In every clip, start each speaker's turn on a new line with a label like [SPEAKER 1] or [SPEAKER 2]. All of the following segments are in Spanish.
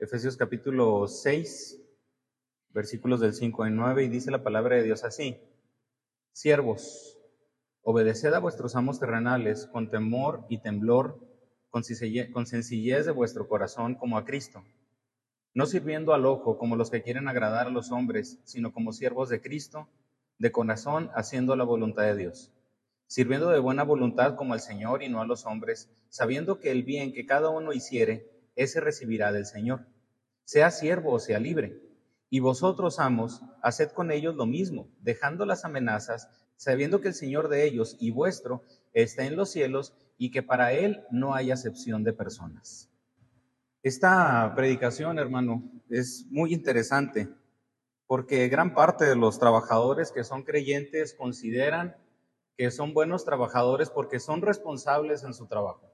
[SPEAKER 1] Efesios capítulo 6, versículos del 5 al 9, y dice la palabra de Dios así. Siervos, obedeced a vuestros amos terrenales con temor y temblor, con sencillez de vuestro corazón como a Cristo, no sirviendo al ojo como los que quieren agradar a los hombres, sino como siervos de Cristo, de corazón haciendo la voluntad de Dios, sirviendo de buena voluntad como al Señor y no a los hombres, sabiendo que el bien que cada uno hiciere, ese recibirá del Señor, sea siervo o sea libre. Y vosotros, amos, haced con ellos lo mismo, dejando las amenazas, sabiendo que el Señor de ellos y vuestro está en los cielos y que para Él no hay acepción de personas. Esta predicación, hermano, es muy interesante porque gran parte de los trabajadores que son creyentes consideran que son buenos trabajadores porque son responsables en su trabajo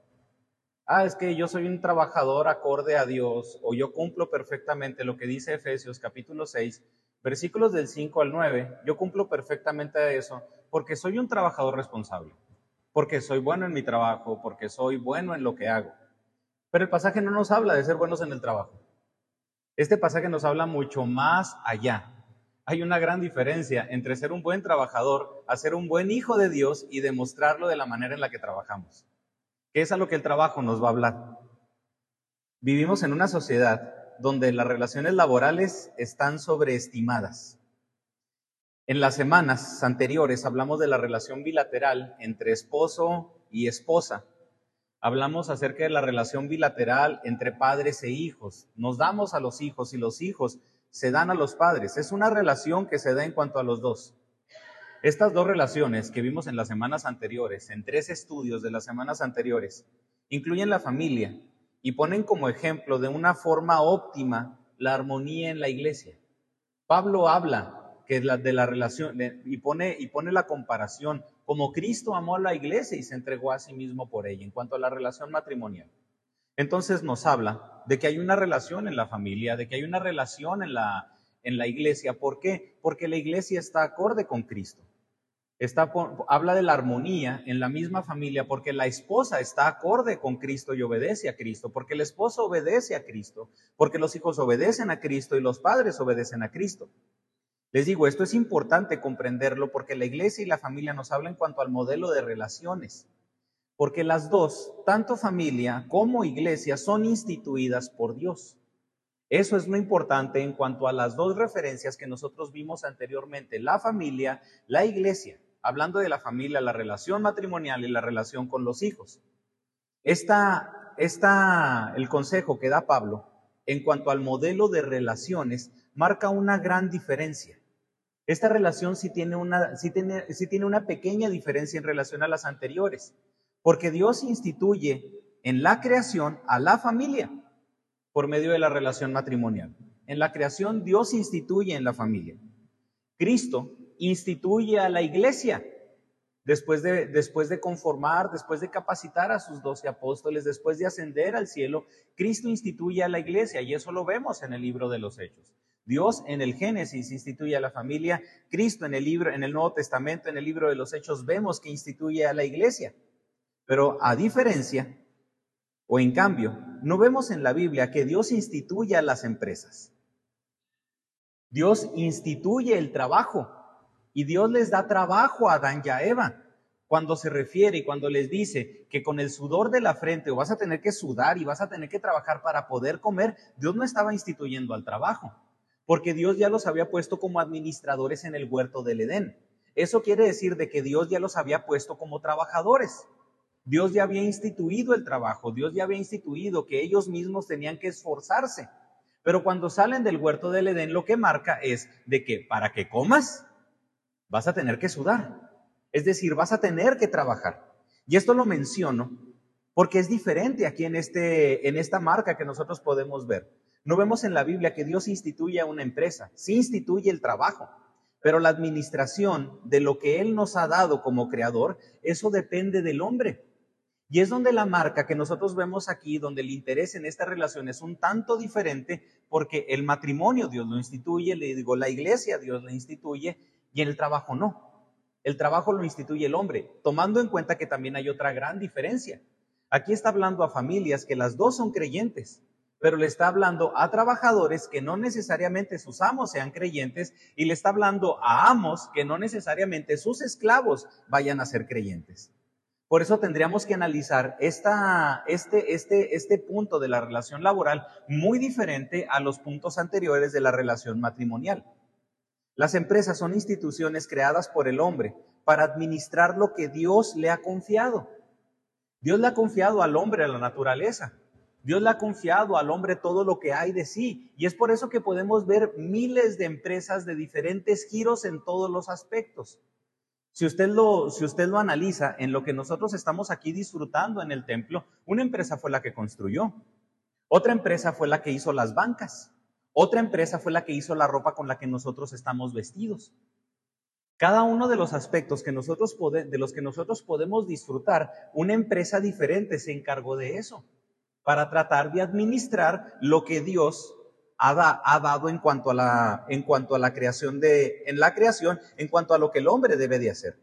[SPEAKER 1] ah, es que yo soy un trabajador acorde a Dios o yo cumplo perfectamente lo que dice Efesios capítulo 6, versículos del 5 al 9, yo cumplo perfectamente eso porque soy un trabajador responsable, porque soy bueno en mi trabajo, porque soy bueno en lo que hago. Pero el pasaje no nos habla de ser buenos en el trabajo. Este pasaje nos habla mucho más allá. Hay una gran diferencia entre ser un buen trabajador a ser un buen hijo de Dios y demostrarlo de la manera en la que trabajamos que es a lo que el trabajo nos va a hablar. Vivimos en una sociedad donde las relaciones laborales están sobreestimadas. En las semanas anteriores hablamos de la relación bilateral entre esposo y esposa. Hablamos acerca de la relación bilateral entre padres e hijos. Nos damos a los hijos y los hijos se dan a los padres. Es una relación que se da en cuanto a los dos. Estas dos relaciones que vimos en las semanas anteriores, en tres estudios de las semanas anteriores, incluyen la familia y ponen como ejemplo de una forma óptima la armonía en la iglesia. Pablo habla de la relación y pone, y pone la comparación como Cristo amó a la iglesia y se entregó a sí mismo por ella en cuanto a la relación matrimonial. Entonces nos habla de que hay una relación en la familia, de que hay una relación en la, en la iglesia. ¿Por qué? Porque la iglesia está acorde con Cristo. Está, habla de la armonía en la misma familia porque la esposa está acorde con Cristo y obedece a Cristo, porque el esposo obedece a Cristo, porque los hijos obedecen a Cristo y los padres obedecen a Cristo. Les digo, esto es importante comprenderlo porque la iglesia y la familia nos hablan en cuanto al modelo de relaciones, porque las dos, tanto familia como iglesia, son instituidas por Dios. Eso es lo importante en cuanto a las dos referencias que nosotros vimos anteriormente, la familia, la iglesia hablando de la familia, la relación matrimonial y la relación con los hijos. Esta, esta, el consejo que da Pablo en cuanto al modelo de relaciones marca una gran diferencia. Esta relación sí tiene una, sí tiene, sí tiene una pequeña diferencia en relación a las anteriores, porque Dios instituye en la creación a la familia por medio de la relación matrimonial. En la creación Dios instituye en la familia. Cristo instituye a la iglesia. Después de, después de conformar, después de capacitar a sus doce apóstoles, después de ascender al cielo, Cristo instituye a la iglesia y eso lo vemos en el libro de los Hechos. Dios en el Génesis instituye a la familia, Cristo en el libro, en el Nuevo Testamento, en el libro de los Hechos, vemos que instituye a la iglesia. Pero a diferencia, o en cambio, no vemos en la Biblia que Dios instituye a las empresas. Dios instituye el trabajo. Y Dios les da trabajo a Adán y a Eva cuando se refiere y cuando les dice que con el sudor de la frente o vas a tener que sudar y vas a tener que trabajar para poder comer, Dios no estaba instituyendo al trabajo, porque Dios ya los había puesto como administradores en el huerto del Edén. Eso quiere decir de que Dios ya los había puesto como trabajadores. Dios ya había instituido el trabajo, Dios ya había instituido que ellos mismos tenían que esforzarse. Pero cuando salen del huerto del Edén, lo que marca es de que para que comas, vas a tener que sudar. Es decir, vas a tener que trabajar. Y esto lo menciono porque es diferente aquí en, este, en esta marca que nosotros podemos ver. No vemos en la Biblia que Dios instituye a una empresa, sí instituye el trabajo, pero la administración de lo que Él nos ha dado como creador, eso depende del hombre. Y es donde la marca que nosotros vemos aquí, donde el interés en esta relación es un tanto diferente, porque el matrimonio Dios lo instituye, le digo, la iglesia Dios lo instituye, y en el trabajo no. El trabajo lo instituye el hombre, tomando en cuenta que también hay otra gran diferencia. Aquí está hablando a familias que las dos son creyentes, pero le está hablando a trabajadores que no necesariamente sus amos sean creyentes y le está hablando a amos que no necesariamente sus esclavos vayan a ser creyentes. Por eso tendríamos que analizar esta, este, este, este punto de la relación laboral muy diferente a los puntos anteriores de la relación matrimonial. Las empresas son instituciones creadas por el hombre para administrar lo que Dios le ha confiado. Dios le ha confiado al hombre a la naturaleza. Dios le ha confiado al hombre todo lo que hay de sí. Y es por eso que podemos ver miles de empresas de diferentes giros en todos los aspectos. Si usted, lo, si usted lo analiza en lo que nosotros estamos aquí disfrutando en el templo, una empresa fue la que construyó, otra empresa fue la que hizo las bancas, otra empresa fue la que hizo la ropa con la que nosotros estamos vestidos. Cada uno de los aspectos que nosotros de los que nosotros podemos disfrutar, una empresa diferente se encargó de eso, para tratar de administrar lo que Dios ha, dado en cuanto, a la, en cuanto a la creación de, en la creación, en cuanto a lo que el hombre debe de hacer.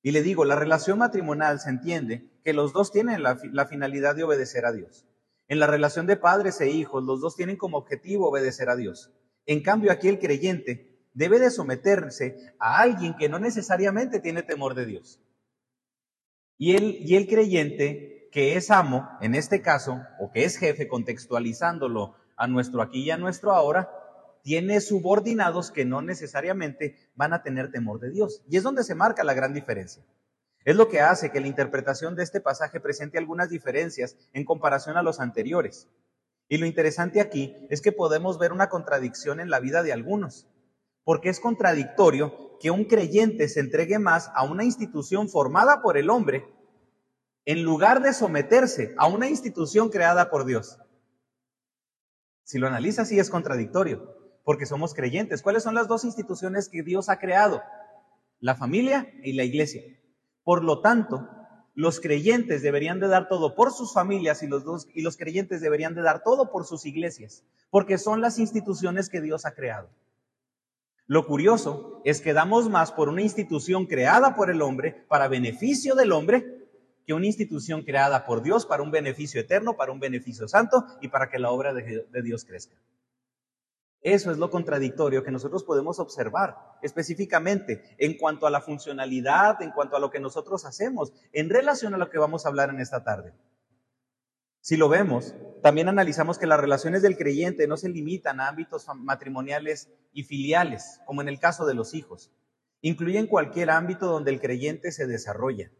[SPEAKER 1] Y le digo, la relación matrimonial se entiende que los dos tienen la, la finalidad de obedecer a Dios. En la relación de padres e hijos, los dos tienen como objetivo obedecer a Dios. En cambio, aquí el creyente debe de someterse a alguien que no necesariamente tiene temor de Dios. Y el, y el creyente que es amo, en este caso, o que es jefe, contextualizándolo a nuestro aquí y a nuestro ahora, tiene subordinados que no necesariamente van a tener temor de Dios. Y es donde se marca la gran diferencia. Es lo que hace que la interpretación de este pasaje presente algunas diferencias en comparación a los anteriores. Y lo interesante aquí es que podemos ver una contradicción en la vida de algunos, porque es contradictorio que un creyente se entregue más a una institución formada por el hombre en lugar de someterse a una institución creada por Dios. Si lo analizas, sí es contradictorio, porque somos creyentes. ¿Cuáles son las dos instituciones que Dios ha creado? La familia y la iglesia. Por lo tanto, los creyentes deberían de dar todo por sus familias y los, dos, y los creyentes deberían de dar todo por sus iglesias, porque son las instituciones que Dios ha creado. Lo curioso es que damos más por una institución creada por el hombre para beneficio del hombre que una institución creada por Dios para un beneficio eterno, para un beneficio santo y para que la obra de, Dios crezca. Eso es lo contradictorio que nosotros podemos observar específicamente en cuanto a la funcionalidad, en cuanto a lo que nosotros hacemos, en relación a lo que vamos a hablar en esta tarde. Si lo vemos, también analizamos que las relaciones del creyente no se limitan a ámbitos matrimoniales y filiales, como en el caso de los hijos. Incluyen cualquier ámbito donde el creyente se desarrolla.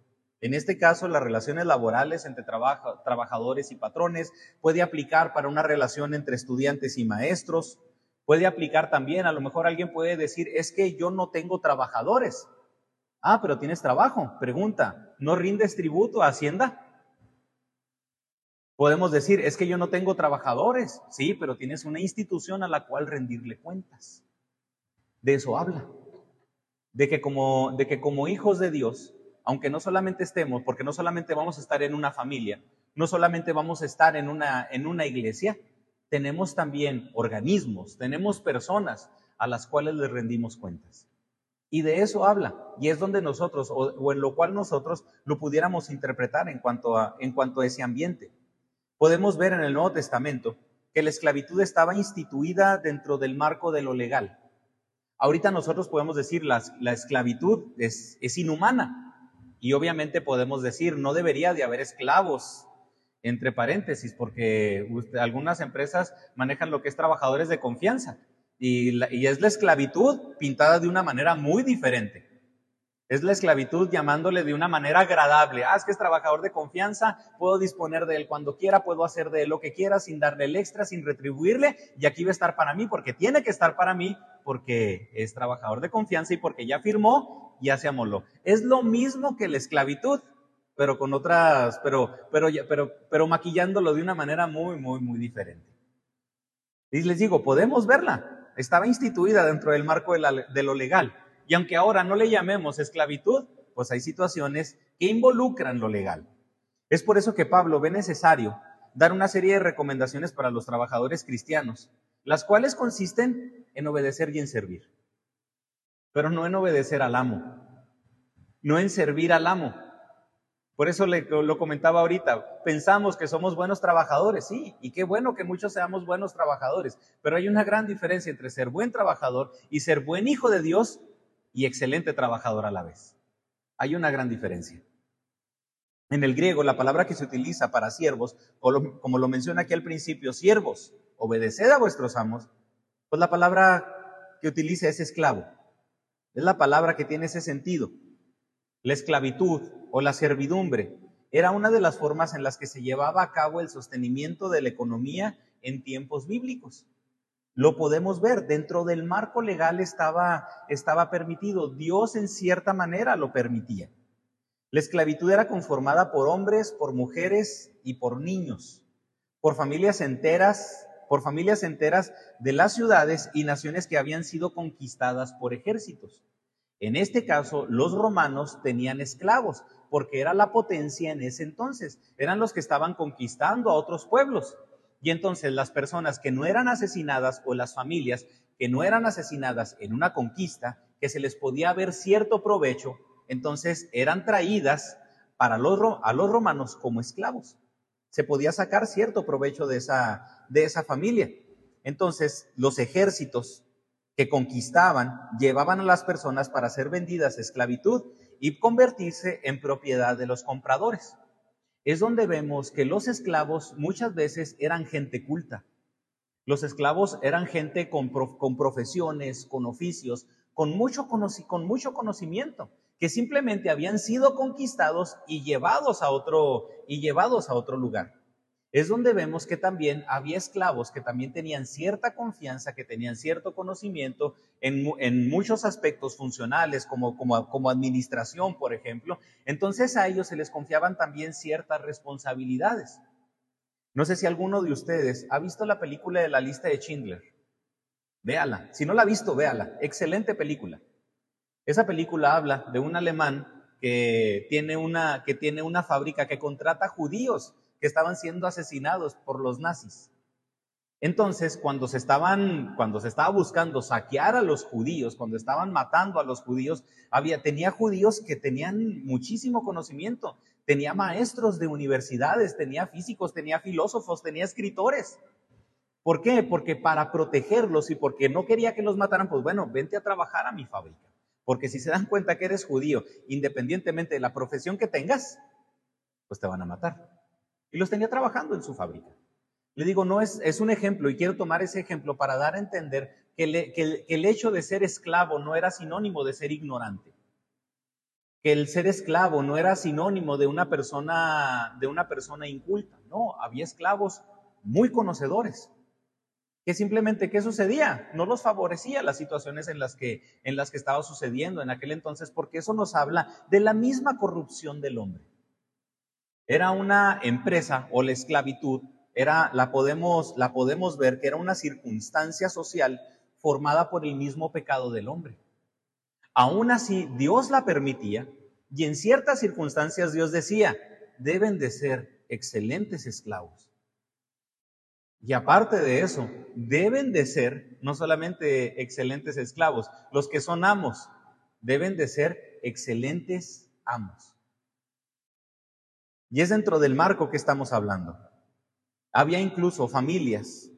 [SPEAKER 1] En este caso, las relaciones laborales entre trabajadores y patrones puede aplicar para una relación entre estudiantes y maestros. Puede aplicar también, a lo mejor alguien puede decir, es que yo no tengo trabajadores. Ah, pero tienes trabajo. Pregunta, ¿no rindes tributo a Hacienda? Podemos decir, es que yo no tengo trabajadores. Sí, pero tienes una institución a la cual rendirle cuentas. De eso habla. De que como, de que como hijos de Dios aunque no solamente estemos, porque no solamente vamos a estar en una familia, no solamente vamos a estar en una, en una iglesia, tenemos también organismos, tenemos personas a las cuales les rendimos cuentas. Y de eso habla, y es donde nosotros, o, en lo cual nosotros lo pudiéramos interpretar en cuanto, a, en cuanto a ese ambiente. Podemos ver en el Nuevo Testamento que la esclavitud estaba instituida dentro del marco de lo legal. Ahorita nosotros podemos decir la, la esclavitud es, es inhumana, y obviamente podemos decir, no debería de haber esclavos, entre paréntesis, porque algunas empresas manejan lo que es trabajadores de confianza y, y es la esclavitud pintada de una manera muy diferente. Es la esclavitud llamándole de una manera agradable. Ah, es que es trabajador de confianza, puedo disponer de él cuando quiera, puedo hacer de él lo que quiera sin darle el extra, sin retribuirle, y aquí va a estar para mí porque tiene que estar para mí, porque es trabajador de confianza y porque ya firmó ya se amoló. Es lo mismo que la esclavitud, pero con otras, pero, pero, pero, pero maquillándolo de una manera muy, muy, muy diferente. Y les digo, podemos verla. Estaba instituida dentro del marco de, de lo legal. Y aunque ahora no le llamemos esclavitud, pues hay situaciones que involucran lo legal. Es por eso que Pablo ve necesario dar una serie de recomendaciones para los trabajadores cristianos, las cuales consisten en obedecer y en servir pero no en obedecer al amo, no en servir al amo. Por eso lo comentaba ahorita, pensamos que somos buenos trabajadores, sí, y qué bueno que muchos seamos buenos trabajadores, pero hay una gran diferencia entre ser buen trabajador y ser buen hijo de Dios y excelente trabajador a la vez. Hay una gran diferencia. En el griego, la palabra que se utiliza para siervos, como lo menciona aquí al principio, siervos, obedeced a vuestros amos, pues la palabra que utiliza es esclavo. Es la palabra que tiene ese sentido. La esclavitud o la servidumbre era una de las formas en las que se llevaba a cabo el sostenimiento de la economía en tiempos bíblicos. Lo podemos ver, dentro del marco legal estaba, estaba permitido, Dios en cierta manera lo permitía. La esclavitud era conformada por hombres, por mujeres y por niños, por familias enteras, por familias enteras de las ciudades y naciones que habían sido conquistadas por ejércitos. En este caso, los romanos tenían esclavos, porque era la potencia en ese entonces. Eran los que estaban conquistando a otros pueblos. Y entonces las personas que no eran asesinadas o las familias que no eran asesinadas en una conquista, que se les podía ver cierto provecho, entonces eran traídas para los, a los romanos como esclavos. Se podía sacar cierto provecho de esa, de esa familia. Entonces los ejércitos que conquistaban llevaban a las personas para ser vendidas a esclavitud y convertirse en propiedad de los compradores. Es donde vemos que los esclavos muchas veces eran gente culta. Los esclavos eran gente con, con profesiones, con oficios, con mucho, con mucho conocimiento, que simplemente habían sido conquistados y llevados a otro, y llevados a otro lugar es donde vemos que también había esclavos que también tenían cierta confianza, que tenían cierto conocimiento en, muchos aspectos funcionales, como, como, como, administración, por ejemplo. Entonces a ellos se les confiaban también ciertas responsabilidades. No sé si alguno de ustedes ha visto la película de la lista de Schindler. Véala. Si no la ha visto, véala. Excelente película. Esa película habla de un alemán que tiene una, que tiene una fábrica que contrata judíos estaban siendo asesinados por los nazis. Entonces, cuando se estaban, cuando se estaba buscando saquear a los judíos, cuando estaban matando a los judíos, había, tenía judíos que tenían muchísimo conocimiento, tenía maestros de universidades, tenía físicos, tenía filósofos, tenía escritores. ¿Por qué? Porque para protegerlos y porque no quería que los mataran, pues bueno, vente a trabajar a mi fábrica. Porque si se dan cuenta que eres judío, independientemente de la profesión que tengas, pues te van a matar y los tenía trabajando en su fábrica. Le digo, no es, es un ejemplo y quiero tomar ese ejemplo para dar a entender que, que el hecho de ser esclavo no era sinónimo de ser ignorante. Que el ser esclavo no era sinónimo de una persona, de una persona inculta. No, había esclavos muy conocedores. Que simplemente, ¿qué sucedía? No los favorecía las situaciones en las que, en las que estaba sucediendo en aquel entonces, porque eso nos habla de la misma corrupción del hombre. Era una empresa o la esclavitud, era, la, podemos, la podemos ver que era una circunstancia social formada por el mismo pecado del hombre. Aún así, Dios la permitía y en ciertas circunstancias Dios decía, deben de ser excelentes esclavos. Y aparte de eso, deben de ser no solamente excelentes esclavos, los que son amos, deben de ser excelentes amos. Y es dentro del marco que estamos hablando. Había incluso familias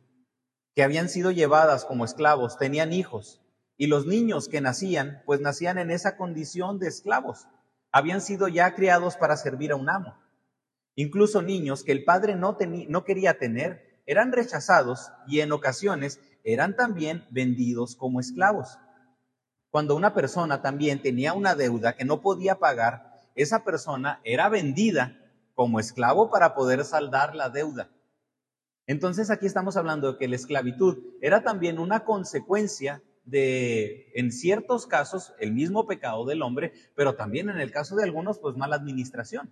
[SPEAKER 1] que habían sido llevadas como esclavos, tenían hijos, y los niños que nacían, pues nacían en esa condición de esclavos. Habían sido ya criados para servir a un amo. Incluso niños que el padre no, no quería tener, eran rechazados y en ocasiones eran también vendidos como esclavos. Cuando una persona también tenía una deuda que no podía pagar, esa persona era vendida como esclavo para poder saldar la deuda. Entonces aquí estamos hablando de que la esclavitud era también una consecuencia de, en ciertos casos, el mismo pecado del hombre, pero también en el caso de algunos, pues mala administración.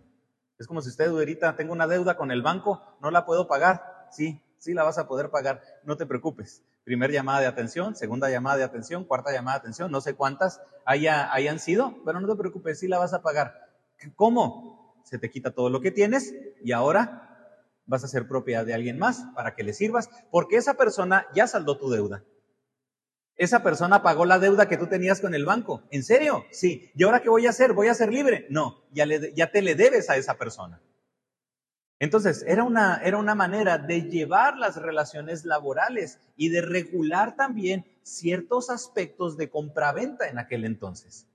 [SPEAKER 1] Es como si usted ahorita tengo una deuda con el banco, no la puedo pagar. Sí, sí la vas a poder pagar, no te preocupes. Primer llamada de atención, segunda llamada de atención, cuarta llamada de atención, no sé cuántas haya, hayan sido, pero no te preocupes, sí la vas a pagar. ¿Cómo? Se te quita todo lo que tienes y ahora vas a ser propiedad de alguien más para que le sirvas, porque esa persona ya saldó tu deuda. Esa persona pagó la deuda que tú tenías con el banco. ¿En serio? Sí. ¿Y ahora qué voy a hacer? ¿Voy a ser libre? No, ya, ya te le debes a esa persona. Entonces, era una, era una manera de llevar las relaciones laborales y de regular también ciertos aspectos de compraventa en aquel entonces.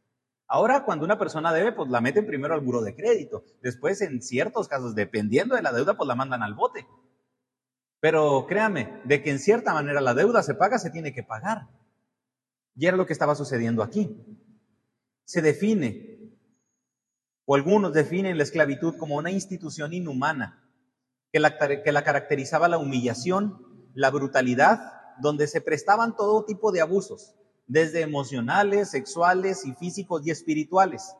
[SPEAKER 1] Ahora, cuando una persona debe, pues la meten primero al buro de crédito. Después, en ciertos casos, dependiendo de la deuda, pues la mandan al bote. Pero créame, de que en cierta manera la deuda se paga, se tiene que pagar. Y era lo que estaba sucediendo aquí. Se define, o algunos definen la esclavitud como una institución inhumana, que la, que la caracterizaba la humillación, la brutalidad, donde se prestaban todo tipo de abusos, desde emocionales, sexuales y físicos y espirituales,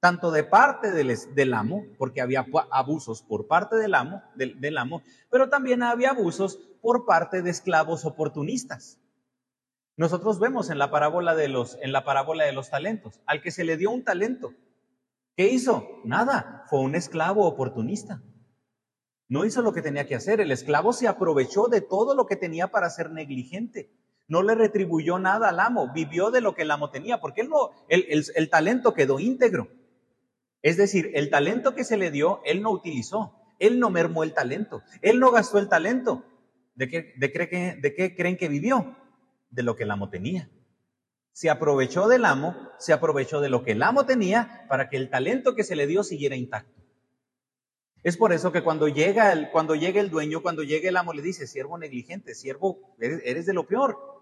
[SPEAKER 1] tanto de parte del, amo, porque había abusos por parte del amo, del, del amo, pero también había abusos por parte de esclavos oportunistas. Nosotros vemos en la parábola de los, en la parábola de los talentos, al que se le dio un talento. ¿Qué hizo? Nada, fue un esclavo oportunista. No hizo lo que tenía que hacer. El esclavo se aprovechó de todo lo que tenía para ser negligente. No le retribuyó nada al amo, vivió de lo que el amo tenía, porque él no, el, talento quedó íntegro. Es decir, el talento que se le dio, él no utilizó. Él no mermó el talento. Él no gastó el talento. ¿De qué, de, de qué creen que vivió? De lo que el amo tenía. Se aprovechó del amo, se aprovechó de lo que el amo tenía para que el talento que se le dio siguiera intacto. Es por eso que cuando llega el, cuando llega el dueño, cuando llega el amo, le dice, siervo negligente, siervo, eres, de lo peor.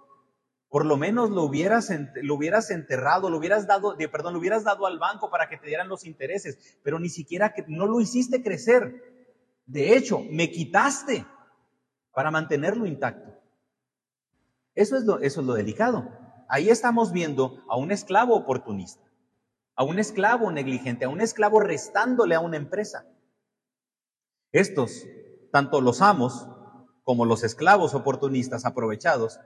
[SPEAKER 1] Por lo menos lo hubieras, lo hubieras enterrado, lo hubieras dado, de, perdón, lo hubieras dado al banco para que te dieran los intereses, pero ni siquiera que no lo hiciste crecer. De hecho, me quitaste para mantenerlo intacto. Eso es eso es lo delicado. Ahí estamos viendo a un esclavo oportunista, a un esclavo negligente, a un esclavo restándole a una empresa. Estos, tanto los amos como los esclavos oportunistas aprovechados,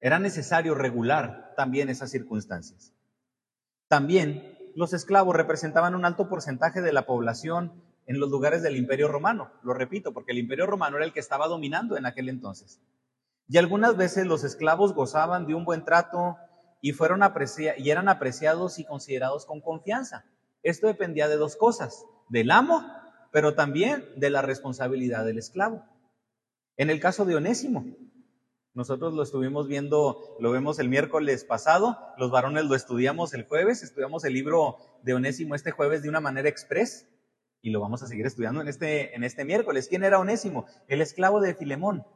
[SPEAKER 1] era necesario regular también esas circunstancias. También los esclavos representaban un alto porcentaje de la población en los lugares del imperio romano. Lo repito, porque el imperio romano era el que estaba dominando en aquel entonces. Y algunas veces los esclavos gozaban de un buen trato y, fueron y eran apreciados y considerados con confianza. Esto dependía de dos cosas, del amo pero también de la responsabilidad del esclavo. En el caso de Onésimo, nosotros lo estuvimos viendo, lo vemos el miércoles pasado, los varones lo estudiamos el jueves, estudiamos el libro de Onésimo este jueves de una manera express y lo vamos a seguir estudiando en este, en este miércoles. ¿Quién era Onésimo? El esclavo de Filemón,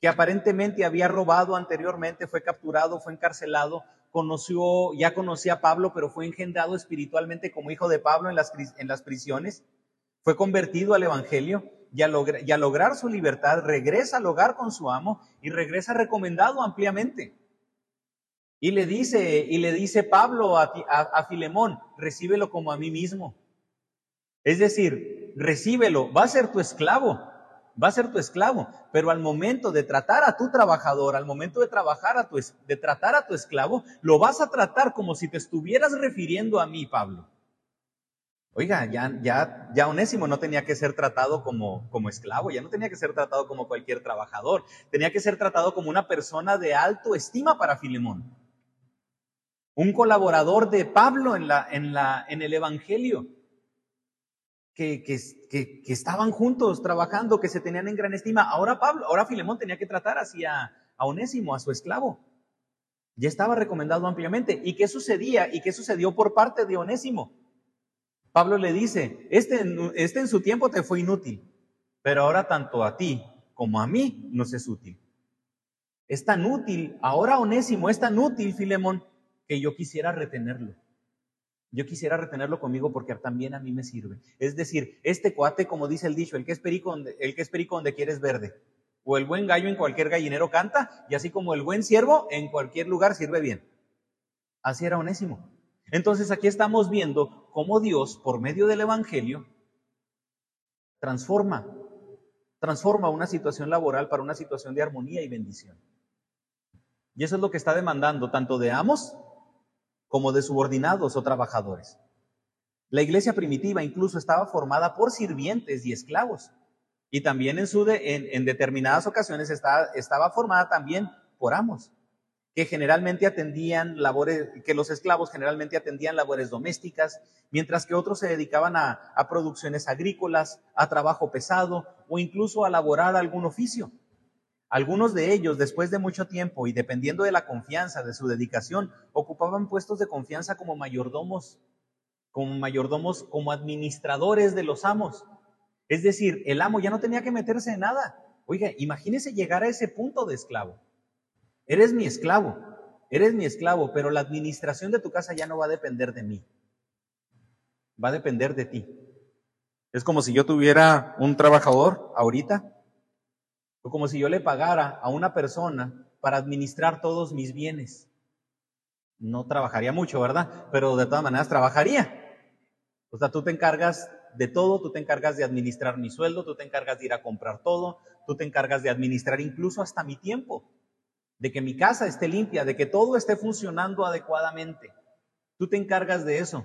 [SPEAKER 1] que aparentemente había robado anteriormente, fue capturado, fue encarcelado, conoció, ya conocía a Pablo, pero fue engendrado espiritualmente como hijo de Pablo en las, en las prisiones fue convertido al Evangelio y a, lograr su libertad regresa al hogar con su amo y regresa recomendado ampliamente. Y le dice, y le dice Pablo a, a Filemón, recíbelo como a mí mismo. Es decir, recíbelo, va a ser tu esclavo, va a ser tu esclavo, pero al momento de tratar a tu trabajador, al momento de trabajar a tu, de tratar a tu esclavo, lo vas a tratar como si te estuvieras refiriendo a mí, Pablo. Oiga, ya, ya, ya Onésimo no tenía que ser tratado como, como esclavo, ya no tenía que ser tratado como cualquier trabajador, tenía que ser tratado como una persona de alto estima para Filemón. Un colaborador de Pablo en, la, en, la, en el Evangelio, que, que, que, estaban juntos trabajando, que se tenían en gran estima. Ahora Pablo, ahora Filemón tenía que tratar así a, a Onésimo, a su esclavo. Ya estaba recomendado ampliamente. ¿Y qué sucedía? ¿Y qué sucedió por parte de Onésimo? Pablo le dice, este, este en su tiempo te fue inútil, pero ahora tanto a ti como a mí nos es útil. Es tan útil, ahora Onésimo es tan útil, Filemón, que yo quisiera retenerlo. Yo quisiera retenerlo conmigo porque también a mí me sirve. Es decir, este cuate, como dice el dicho, el que es perico donde, el que es perico donde quieres verde. O el buen gallo en cualquier gallinero canta, y así como el buen siervo en cualquier lugar sirve bien. Así era Onésimo. Entonces aquí estamos viendo cómo Dios, por medio del Evangelio, transforma, transforma una situación laboral para una situación de armonía y bendición. Y eso es lo que está demandando tanto de amos como de subordinados o trabajadores. La iglesia primitiva incluso estaba formada por sirvientes y esclavos. Y también en, determinadas ocasiones estaba formada también por amos. Que generalmente atendían labores, que los esclavos generalmente atendían labores domésticas, mientras que otros se dedicaban a, a producciones agrícolas, a trabajo pesado o incluso a laborar algún oficio. Algunos de ellos, después de mucho tiempo y dependiendo de la confianza, de su dedicación, ocupaban puestos de confianza como mayordomos, como mayordomos, como administradores de los amos. Es decir, el amo ya no tenía que meterse en nada. Oiga, imagínese llegar a ese punto de esclavo. Eres mi esclavo, eres mi esclavo, pero la administración de tu casa ya no va a depender de mí. Va a depender de ti. Es como si yo tuviera un trabajador ahorita, o como si yo le pagara a una persona para administrar todos mis bienes. No trabajaría mucho, ¿verdad? Pero de todas maneras trabajaría. O sea, tú te encargas de todo, tú te encargas de administrar mi sueldo, tú te encargas de ir a comprar todo, tú te encargas de administrar incluso hasta mi tiempo de que mi casa esté limpia, de que todo esté funcionando adecuadamente. Tú te encargas de eso.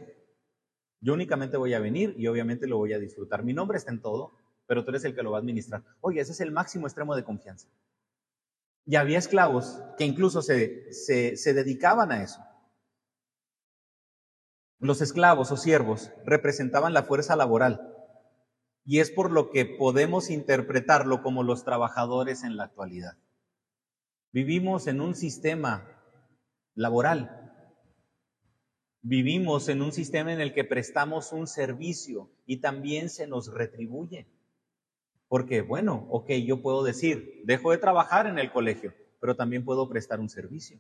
[SPEAKER 1] Yo únicamente voy a venir y obviamente lo voy a disfrutar. Mi nombre está en todo, pero tú eres el que lo va a administrar. Oye, ese es el máximo extremo de confianza. Y había esclavos que incluso se, se, se dedicaban a eso. Los esclavos o siervos representaban la fuerza laboral y es por lo que podemos interpretarlo como los trabajadores en la actualidad. Vivimos en un sistema laboral. Vivimos en un sistema en el que prestamos un servicio y también se nos retribuye. Porque, bueno, ok, yo puedo decir, dejo de trabajar en el colegio, pero también puedo prestar un servicio.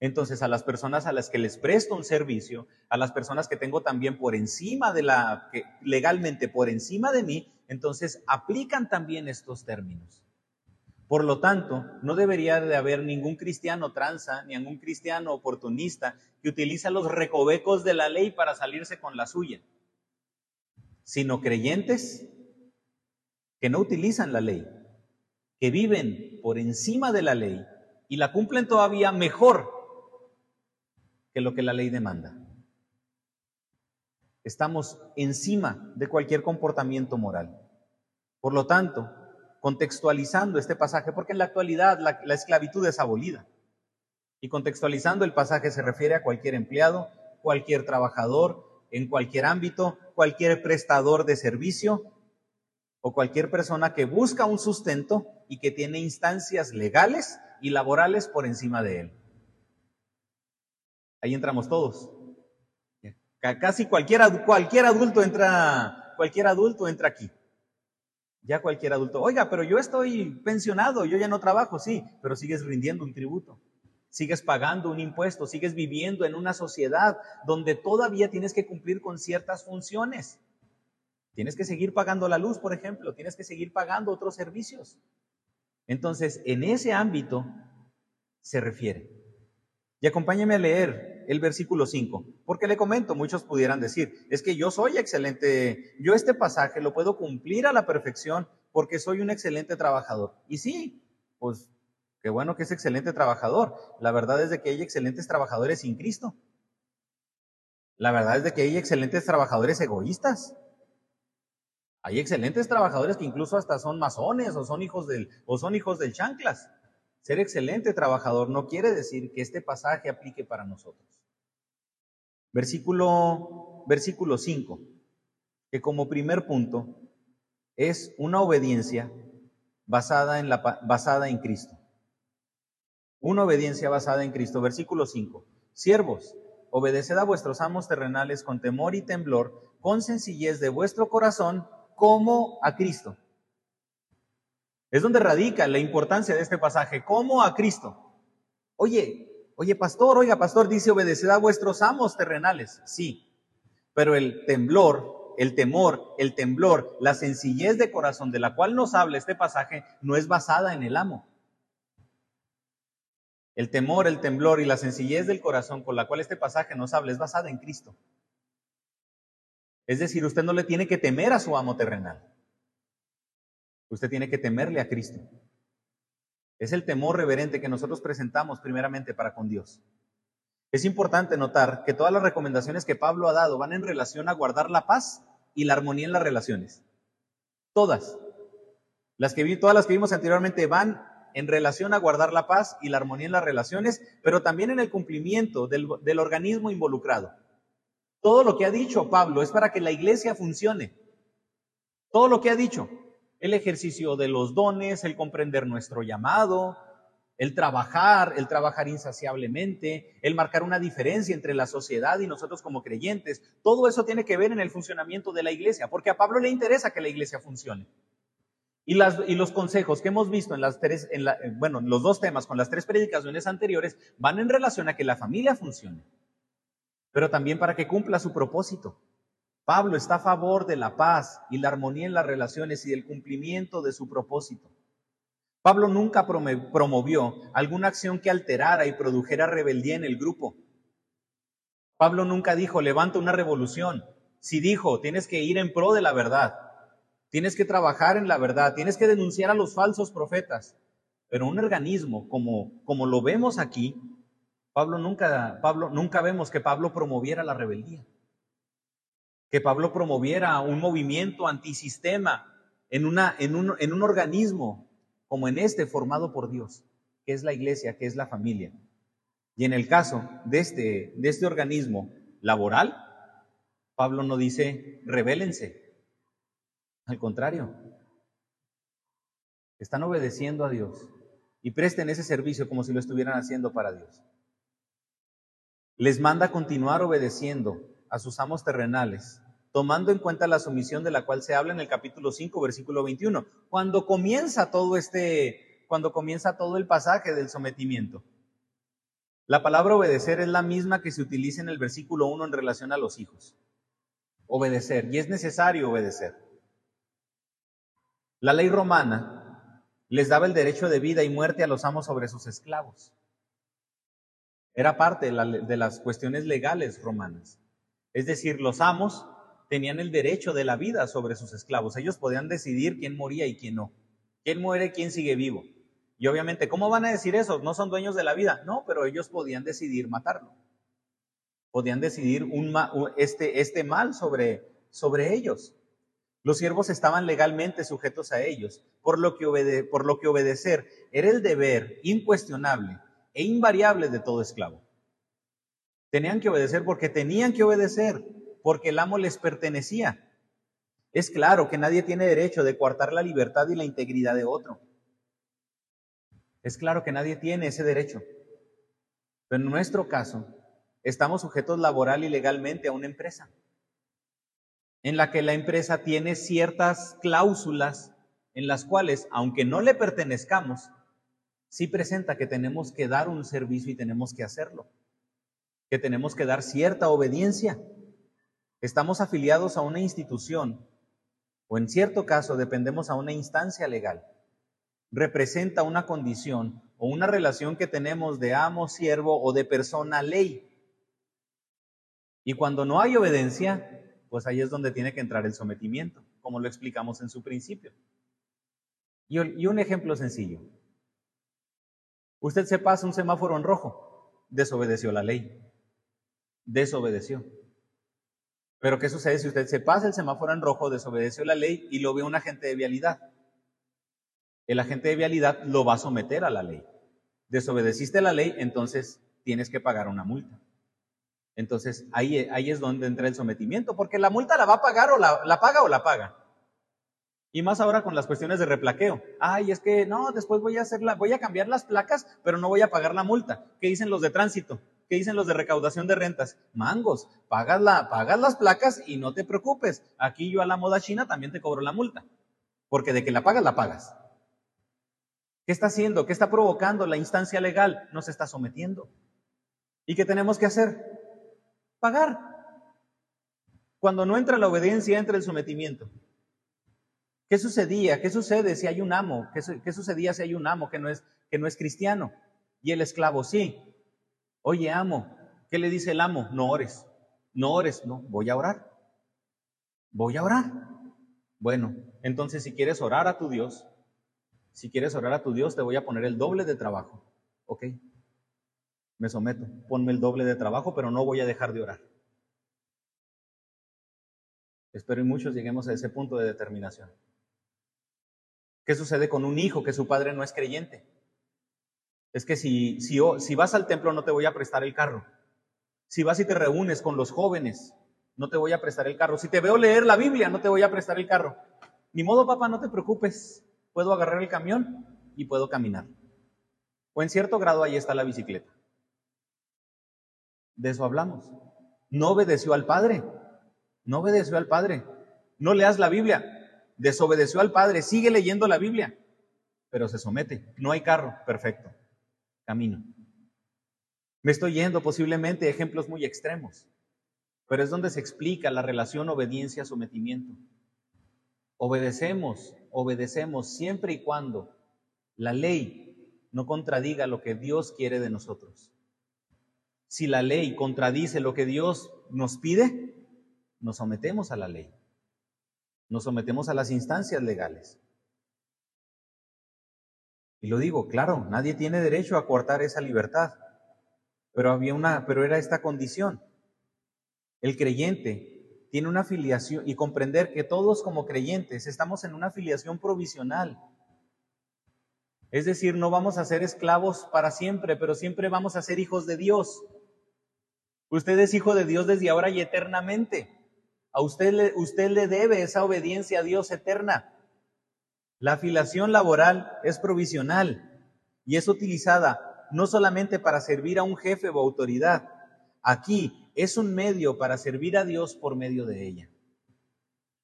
[SPEAKER 1] Entonces, a las personas a las que les presto un servicio, a las personas que tengo también por encima de la, que legalmente por encima de mí, entonces aplican también estos términos. Por lo tanto, no debería de haber ningún cristiano tranza, ni ningún cristiano oportunista que utiliza los recovecos de la ley para salirse con la suya, sino creyentes que no utilizan la ley, que viven por encima de la ley y la cumplen todavía mejor que lo que la ley demanda. Estamos encima de cualquier comportamiento moral. Por lo tanto, contextualizando este pasaje, porque en la actualidad la, esclavitud es abolida. Y contextualizando el pasaje se refiere a cualquier empleado, cualquier trabajador, en cualquier ámbito, cualquier prestador de servicio o cualquier persona que busca un sustento y que tiene instancias legales y laborales por encima de él. Ahí entramos todos. Casi cualquier, cualquier adulto entra, cualquier adulto entra aquí. Ya cualquier adulto, oiga, pero yo estoy pensionado, yo ya no trabajo, sí, pero sigues rindiendo un tributo, sigues pagando un impuesto, sigues viviendo en una sociedad donde todavía tienes que cumplir con ciertas funciones. Tienes que seguir pagando la luz, por ejemplo, tienes que seguir pagando otros servicios. Entonces, en ese ámbito se refiere. Y acompáñame a leer el versículo 5, porque le comento, muchos pudieran decir, es que yo soy excelente, yo este pasaje lo puedo cumplir a la perfección porque soy un excelente trabajador. Y sí, pues qué bueno que es excelente trabajador. La verdad es de que hay excelentes trabajadores sin Cristo. La verdad es de que hay excelentes trabajadores egoístas. Hay excelentes trabajadores que incluso hasta son masones o son hijos del, o son hijos del chanclas. Ser excelente trabajador no quiere decir que este pasaje aplique para nosotros. Versículo, versículo 5, que como primer punto es una obediencia basada en, la, basada en Cristo. Una obediencia basada en Cristo. Versículo 5. Siervos, obedeced a vuestros amos terrenales con temor y temblor, con sencillez de vuestro corazón, como a Cristo es donde radica la importancia de este pasaje, como a Cristo. Oye, oye, pastor, oiga, pastor, dice, obedeced a vuestros amos terrenales. Sí, pero el temblor, el temor, el temblor, la sencillez de corazón de la cual nos habla este pasaje no es basada en el amo. El temor, el temblor y la sencillez del corazón con la cual este pasaje nos habla es basada en Cristo. Es decir, usted no le tiene que temer a su amo terrenal. Usted tiene que temerle a Cristo. Es el temor reverente que nosotros presentamos primeramente para con Dios. Es importante notar que todas las recomendaciones que Pablo ha dado van en relación a guardar la paz y la armonía en las relaciones. Todas. Las que vi, todas las que vimos anteriormente van en relación a guardar la paz y la armonía en las relaciones, pero también en el cumplimiento del, del organismo involucrado. Todo lo que ha dicho Pablo es para que la iglesia funcione. Todo lo que ha dicho, el ejercicio de los dones, el comprender nuestro llamado, el trabajar, el trabajar insaciablemente, el marcar una diferencia entre la sociedad y nosotros como creyentes, todo eso tiene que ver en el funcionamiento de la iglesia, porque a Pablo le interesa que la iglesia funcione. Y, las, y los consejos que hemos visto en las tres, en bueno, los dos temas con las tres predicaciones anteriores van en relación a que la familia funcione, pero también para que cumpla su propósito. Pablo está a favor de la paz y la armonía en las relaciones y del cumplimiento de su propósito. Pablo nunca promovió alguna acción que alterara y produjera rebeldía en el grupo. Pablo nunca dijo, levanta una revolución. Si dijo, tienes que ir en pro de la verdad, tienes que trabajar en la verdad, tienes que denunciar a los falsos profetas. Pero un organismo como, como lo vemos aquí, Pablo nunca, Pablo, nunca vemos que Pablo promoviera la rebeldía, que Pablo promoviera un movimiento antisistema en, un, organismo como en este formado por Dios, que es la iglesia, que es la familia. Y en el caso de este, de este organismo laboral, Pablo no dice, rebélense. Al contrario, están obedeciendo a Dios y presten ese servicio como si lo estuvieran haciendo para Dios. Les manda continuar obedeciendo a sus amos terrenales tomando en cuenta la sumisión de la cual se habla en el capítulo 5, versículo 21, cuando comienza todo este, cuando comienza todo el pasaje del sometimiento. La palabra obedecer es la misma que se utiliza en el versículo 1 en relación a los hijos. Obedecer, y es necesario obedecer. La ley romana les daba el derecho de vida y muerte a los amos sobre sus esclavos. Era parte de las cuestiones legales romanas. Es decir, los amos tenían el derecho de la vida sobre sus esclavos. Ellos podían decidir quién moría y quién no. Quién muere y quién sigue vivo. Y obviamente, ¿cómo van a decir eso? No son dueños de la vida. No, pero ellos podían decidir matarlo. Podían decidir un este, este mal sobre, sobre ellos. Los siervos estaban legalmente sujetos a ellos, por lo, que por lo que obedecer era el deber incuestionable e invariable de todo esclavo. Tenían que obedecer porque tenían que obedecer porque el amo les pertenecía. Es claro que nadie tiene derecho de coartar la libertad y la integridad de otro. Es claro que nadie tiene ese derecho. Pero en nuestro caso, estamos sujetos laboral y legalmente a una empresa, en la que la empresa tiene ciertas cláusulas en las cuales, aunque no le pertenezcamos, sí presenta que tenemos que dar un servicio y tenemos que hacerlo, que tenemos que dar cierta obediencia estamos afiliados a una institución o en cierto caso dependemos a una instancia legal, representa una condición o una relación que tenemos de amo, siervo o de persona ley. Y cuando no hay obediencia, pues ahí es donde tiene que entrar el sometimiento, como lo explicamos en su principio. Y un ejemplo sencillo. Usted se pasa un semáforo en rojo, desobedeció la ley, desobedeció. Pero ¿qué sucede si usted se pasa el semáforo en rojo, desobedeció la ley y lo ve un agente de vialidad? El agente de vialidad lo va a someter a la ley. Desobedeciste la ley, entonces tienes que pagar una multa. Entonces ahí, es donde entra el sometimiento, porque la multa la va a pagar o la, la paga o la paga. Y más ahora con las cuestiones de replaqueo. Ay, es que no, después voy a hacer la, voy a cambiar las placas, pero no voy a pagar la multa. ¿Qué dicen los de tránsito? ¿Qué dicen los de recaudación de rentas? Mangos, pagas, la, pagas las placas y no te preocupes. Aquí yo a la moda china también te cobro la multa. Porque de que la pagas, la pagas. ¿Qué está haciendo? ¿Qué está provocando la instancia legal? Nos está sometiendo. ¿Y qué tenemos que hacer? Pagar. Cuando no entra la obediencia, entra el sometimiento. ¿Qué sucedía? ¿Qué sucede si hay un amo? ¿Qué, qué sucedía si hay un amo que no, es, que no es cristiano? Y el esclavo sí. Oye, amo, ¿qué le dice el amo? No ores, no ores, no, voy a orar. Voy a orar. Bueno, entonces si quieres orar a tu Dios, si quieres orar a tu Dios, te voy a poner el doble de trabajo. ¿Ok? Me someto, ponme el doble de trabajo, pero no voy a dejar de orar. Espero y muchos lleguemos a ese punto de determinación. ¿Qué sucede con un hijo que su padre no es creyente? Es que si, si, vas al templo no te voy a prestar el carro. Si vas y te reúnes con los jóvenes, no te voy a prestar el carro. Si te veo leer la Biblia, no te voy a prestar el carro. Ni modo, papá, no te preocupes. Puedo agarrar el camión y puedo caminar. O en cierto grado ahí está la bicicleta. De eso hablamos. No obedeció al Padre. No obedeció al Padre. No leas la Biblia. Desobedeció al Padre. Sigue leyendo la Biblia. Pero se somete. No hay carro. Perfecto. Camino. Me estoy yendo posiblemente ejemplos muy extremos. Pero es donde se explica la relación obediencia-sometimiento. Obedecemos, obedecemos siempre y cuando la ley no contradiga lo que Dios quiere de nosotros. Si la ley contradice lo que Dios nos pide, nos sometemos a la ley. Nos sometemos a las instancias legales. Y lo digo, claro, nadie tiene derecho a cortar esa libertad. Pero había una, pero era esta condición. El creyente tiene una afiliación y comprender que todos como creyentes estamos en una afiliación provisional. Es decir, no vamos a ser esclavos para siempre, pero siempre vamos a ser hijos de Dios. Usted es hijo de Dios desde ahora y eternamente. A usted le, usted le debe esa obediencia a Dios eterna. La afiliación laboral es provisional y es utilizada no solamente para servir a un jefe o autoridad. Aquí es un medio para servir a Dios por medio de ella.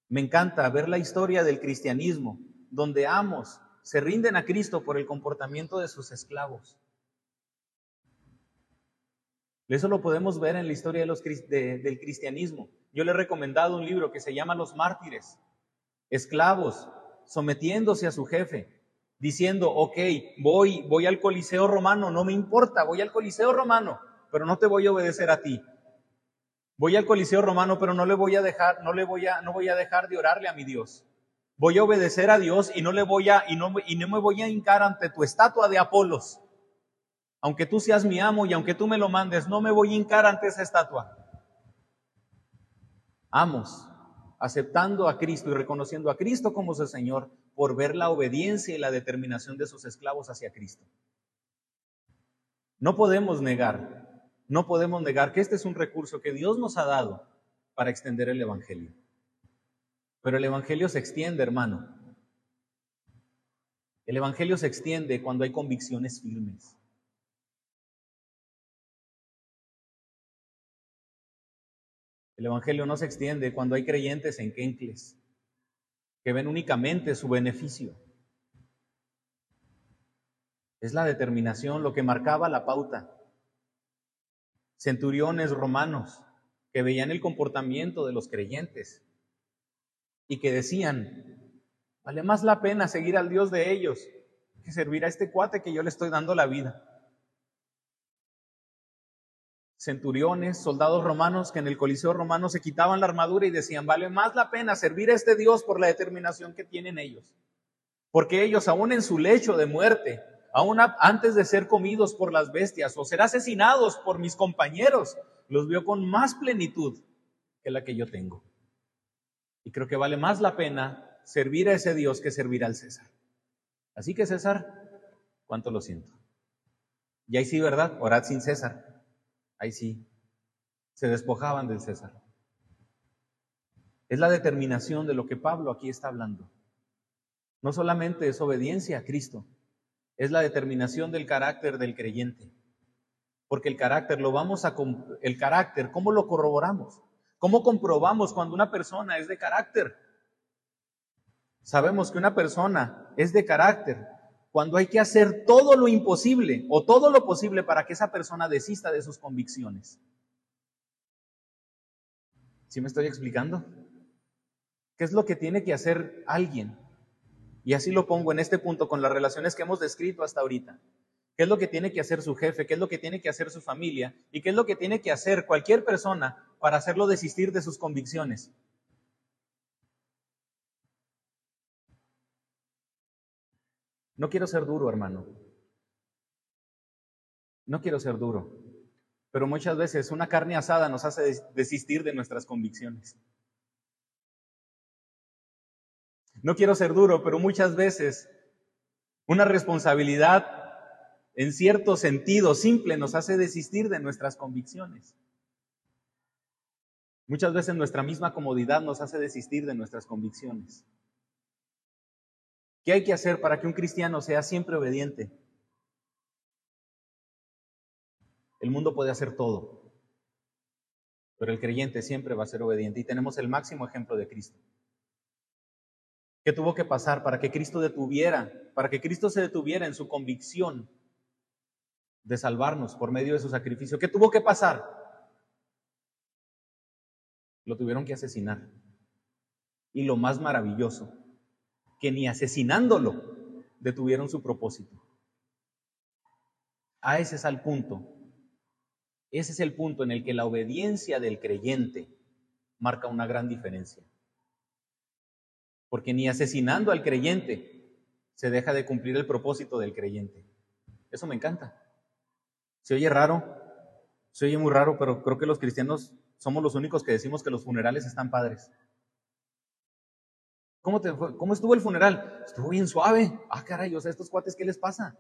[SPEAKER 1] Me encanta ver la historia del cristianismo, donde amos se rinden a Cristo por el comportamiento de sus esclavos. Eso lo podemos ver en la historia del cristianismo. Yo le he recomendado un libro que se llama Los mártires, esclavos sometiéndose a su jefe, diciendo, ok, voy, voy al Coliseo romano, no me importa, voy al Coliseo romano, pero no te voy a obedecer a ti. Voy al Coliseo romano, pero no le voy a dejar, no le voy a, no voy a dejar de orarle a mi Dios. Voy a obedecer a Dios y no le voy a, y no, y no me voy a hincar ante tu estatua de Apolos. Aunque tú seas mi amo y aunque tú me lo mandes, no me voy a hincar ante esa estatua. Amos, aceptando a Cristo y reconociendo a Cristo como su Señor por ver la obediencia y la determinación de sus esclavos hacia Cristo. No podemos negar, no podemos negar que este es un recurso que Dios nos ha dado para extender el Evangelio. Pero el Evangelio se extiende, hermano. El Evangelio se extiende cuando hay convicciones firmes. El Evangelio no se extiende cuando hay creyentes en quencles, que ven únicamente su beneficio. Es la determinación lo que marcaba la pauta. Centuriones romanos que veían el comportamiento de los creyentes y que decían, vale más la pena seguir al Dios de ellos que servir a este cuate que yo le estoy dando la vida centuriones, soldados romanos que en el Coliseo romano se quitaban la armadura y decían, vale más la pena servir a este Dios por la determinación que tienen ellos. Porque ellos, aún en su lecho de muerte, aún antes de ser comidos por las bestias o ser asesinados por mis compañeros, los vio con más plenitud que la que yo tengo. Y creo que vale más la pena servir a ese Dios que servir al César. Así que César, cuánto lo siento. Y ahí sí, ¿verdad? Orad sin César. Ahí sí, se despojaban del César. Es la determinación de lo que Pablo aquí está hablando. No solamente es obediencia a Cristo, es la determinación del carácter del creyente. Porque el carácter lo vamos a el carácter, ¿cómo lo corroboramos? ¿Cómo comprobamos cuando una persona es de carácter? Sabemos que una persona es de carácter cuando hay que hacer todo lo imposible o todo lo posible para que esa persona desista de sus convicciones. ¿Sí me estoy explicando? ¿Qué es lo que tiene que hacer alguien? Y así lo pongo en este punto con las relaciones que hemos descrito hasta ahorita. ¿Qué es lo que tiene que hacer su jefe? ¿Qué es lo que tiene que hacer su familia? ¿Y qué es lo que tiene que hacer cualquier persona para hacerlo desistir de sus convicciones? No quiero ser duro, hermano. No quiero ser duro. Pero muchas veces una carne asada nos hace desistir de nuestras convicciones. No quiero ser duro, pero muchas veces una responsabilidad en cierto sentido simple, nos hace desistir de nuestras convicciones. Muchas veces nuestra misma comodidad nos hace desistir de nuestras convicciones. ¿Qué hay que hacer para que un cristiano sea siempre obediente? El mundo puede hacer todo, pero el creyente siempre va a ser obediente y tenemos el máximo ejemplo de Cristo. ¿Qué tuvo que pasar para que Cristo detuviera, para que Cristo se detuviera en su convicción de salvarnos por medio de su sacrificio? ¿Qué tuvo que pasar? Lo tuvieron que asesinar. Y lo más maravilloso, que ni asesinándolo detuvieron su propósito. A ese es el punto. Ese es el punto en el que la obediencia del creyente marca una gran diferencia. Porque ni asesinando al creyente se deja de cumplir el propósito del creyente. Eso me encanta. Se oye raro, se oye muy raro, pero creo que los cristianos somos los únicos que decimos que los funerales están padres. ¿Cómo, te ¿Cómo estuvo el funeral? Estuvo bien suave. Ah, caray, o sea, estos cuates, ¿qué les pasa?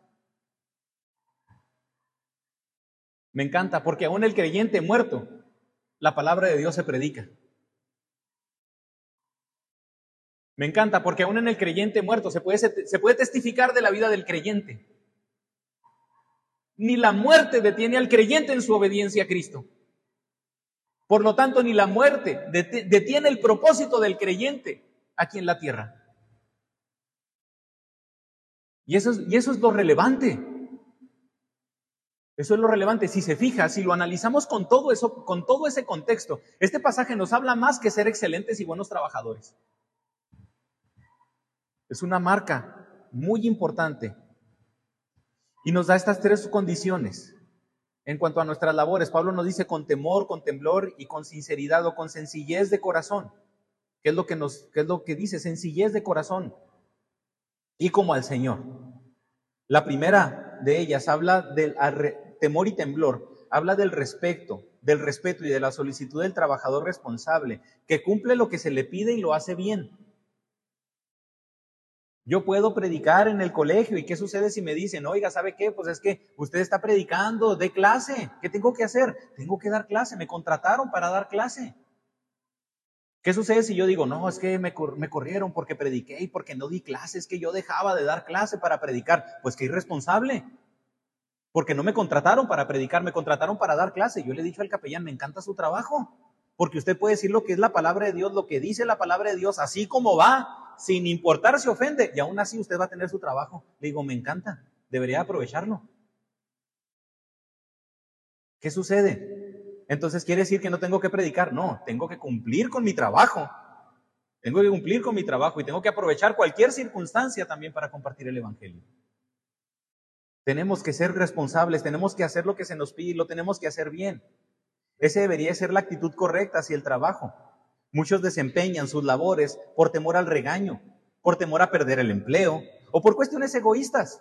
[SPEAKER 1] Me encanta, porque aún el creyente muerto, la palabra de Dios se predica. Me encanta, porque aún en el creyente muerto se puede, se puede testificar de la vida del creyente. Ni la muerte detiene al creyente en su obediencia a Cristo. Por lo tanto, ni la muerte detiene el propósito del creyente aquí en la tierra. Y eso, es, y eso es lo relevante. Eso es lo relevante. Si se fija, si lo analizamos con todo eso, con todo ese contexto, este pasaje nos habla más que ser excelentes y buenos trabajadores. Es una marca muy importante. Y nos da estas tres condiciones. En cuanto a nuestras labores, Pablo nos dice con temor, con temblor y con sinceridad o con sencillez de corazón. ¿Qué es lo que nos, qué es lo que dice? Sencillez de corazón. Y como al Señor. La primera de ellas habla del temor y temblor. Habla del respeto, del respeto y de la solicitud del trabajador responsable, que cumple lo que se le pide y lo hace bien. Yo puedo predicar en el colegio y qué sucede si me dicen, oiga, ¿sabe qué? Pues es que usted está predicando, de clase. ¿Qué tengo que hacer? Tengo que dar clase. Me contrataron para dar clase. ¿Qué sucede si yo digo, no, es que me, corrieron porque prediqué y porque no di clases, que yo dejaba de dar clase para predicar? Pues que irresponsable. Porque no me contrataron para predicar, me contrataron para dar clase. Yo le he dicho al capellán, me encanta su trabajo, porque usted puede decir lo que es la palabra de Dios, lo que dice la palabra de Dios, así como va, sin importar si ofende, y aún así usted va a tener su trabajo. Le digo, me encanta, debería aprovecharlo. ¿Qué sucede? Entonces quiere decir que no tengo que predicar. No, tengo que cumplir con mi trabajo. Tengo que cumplir con mi trabajo y tengo que aprovechar cualquier circunstancia también para compartir el Evangelio. Tenemos que ser responsables, tenemos que hacer lo que se nos pide lo tenemos que hacer bien. Esa debería ser la actitud correcta hacia el trabajo. Muchos desempeñan sus labores por temor al regaño, por temor a perder el empleo o por cuestiones egoístas.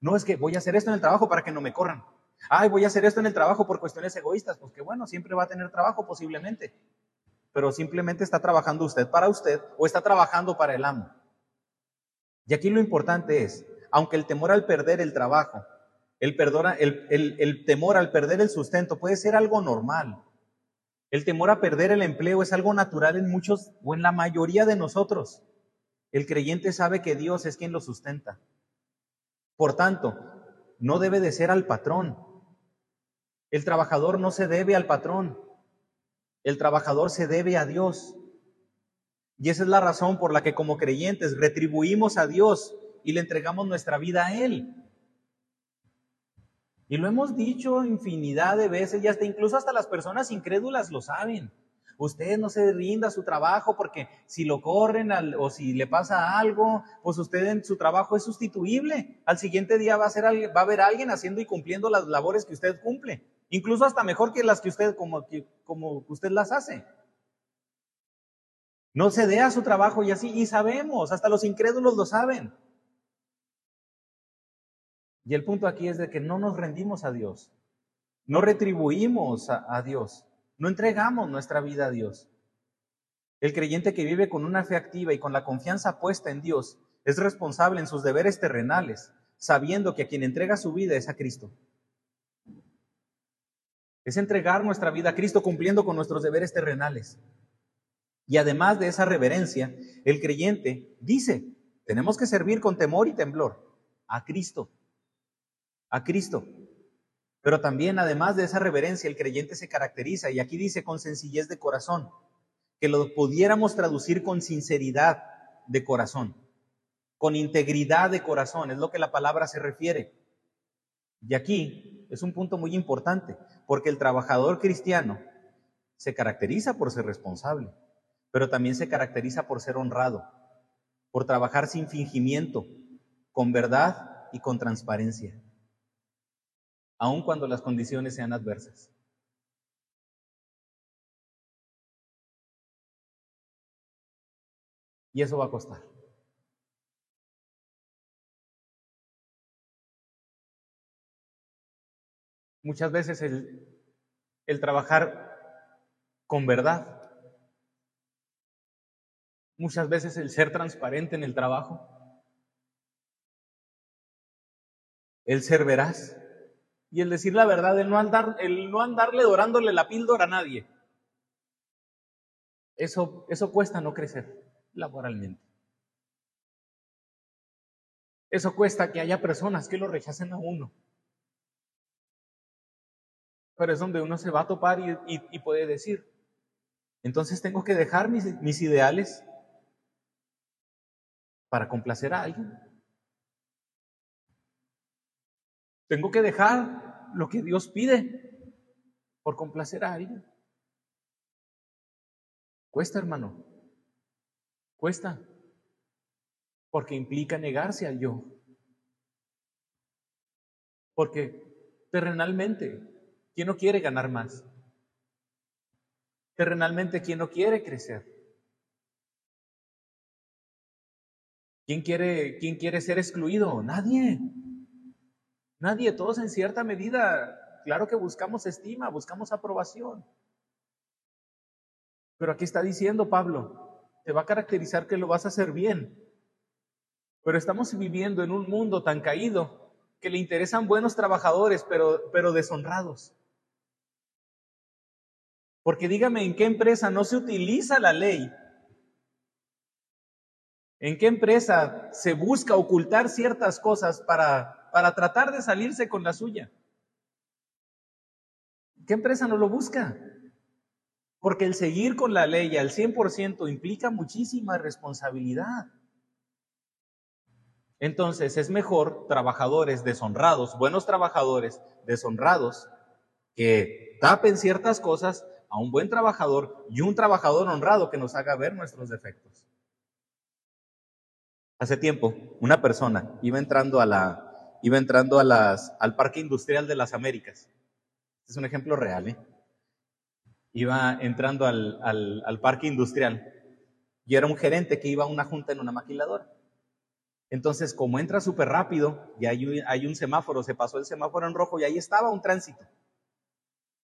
[SPEAKER 1] No es que voy a hacer esto en el trabajo para que no me corran. Ay, voy a hacer esto en el trabajo por cuestiones egoístas. Pues que bueno, siempre va a tener trabajo posiblemente. Pero simplemente está trabajando usted para usted o está trabajando para el amo. Y aquí lo importante es, aunque el temor al perder el trabajo, el, el, el temor al perder el sustento puede ser algo normal. El temor a perder el empleo es algo natural en muchos o en la mayoría de nosotros. El creyente sabe que Dios es quien lo sustenta. Por tanto, no debe de ser al patrón, el trabajador no se debe al patrón, el trabajador se debe a Dios. Y esa es la razón por la que como creyentes retribuimos a Dios y le entregamos nuestra vida a Él. Y lo hemos dicho infinidad de veces y hasta incluso hasta las personas incrédulas lo saben. Usted no se rinda a su trabajo porque si lo corren o si le pasa algo, pues usted en su trabajo es sustituible. Al siguiente día va a, ser, va a haber alguien haciendo y cumpliendo las labores que usted cumple incluso hasta mejor que las que usted, como, como usted las hace. No se dé a su trabajo y así, y sabemos, hasta los incrédulos lo saben. Y el punto aquí es de que no nos rendimos a Dios, no retribuimos a, a Dios, no entregamos nuestra vida a Dios. El creyente que vive con una fe activa y con la confianza puesta en Dios es responsable en sus deberes terrenales, sabiendo que a quien entrega su vida es a Cristo. Es entregar nuestra vida a Cristo cumpliendo con nuestros deberes terrenales. Y además de esa reverencia, el creyente dice, tenemos que servir con temor y temblor a Cristo, a Cristo. Pero también, además de esa reverencia, el creyente se caracteriza, y aquí dice con sencillez de corazón, que lo pudiéramos traducir con sinceridad de corazón, con integridad de corazón, es lo que la palabra se refiere. Y aquí es un punto muy importante, porque el trabajador cristiano se caracteriza por ser responsable, pero también se caracteriza por ser honrado, por trabajar sin fingimiento, con verdad y con transparencia aun cuando las condiciones sean adversas. Y eso va a costar. Muchas veces el, el trabajar con verdad, muchas veces el ser transparente en el trabajo, el ser veraz, y el decir la verdad, el no, andar, el no andarle dorándole la píldora a nadie. Eso, eso cuesta no crecer laboralmente. Eso cuesta que haya personas que lo rechacen a uno. Pero es donde uno se va a topar y, puede decir, entonces tengo que dejar mis, mis ideales para complacer a alguien. Tengo que dejar lo que Dios pide por complacer a alguien. Cuesta, hermano. Cuesta. Porque implica negarse al yo. Porque terrenalmente, ¿quién no quiere ganar más? Terrenalmente, ¿quién no quiere crecer? ¿Quién quiere, quién quiere ser excluido? Nadie. Nadie, todos en cierta medida, claro que buscamos estima, buscamos aprobación. Pero aquí está diciendo Pablo, te va a caracterizar que lo vas a hacer bien. Pero estamos viviendo en un mundo tan caído que le interesan buenos trabajadores, pero, pero deshonrados. Porque dígame, ¿en qué empresa no se utiliza la ley? ¿En qué empresa se busca ocultar ciertas cosas para para tratar de salirse con la suya. ¿Qué empresa no lo busca? Porque el seguir con la ley al 100% implica muchísima responsabilidad. Entonces es mejor trabajadores deshonrados, buenos trabajadores deshonrados, que tapen ciertas cosas a un buen trabajador y un trabajador honrado que nos haga ver nuestros defectos. Hace tiempo, una persona iba entrando a la, iba entrando a las, al Parque Industrial de las Américas. Es un ejemplo real, ¿eh? Iba entrando al, al, Parque Industrial y era un gerente que iba a una junta en una maquiladora. Entonces, como entra súper rápido y hay un semáforo, se pasó el semáforo en rojo y ahí estaba un tránsito.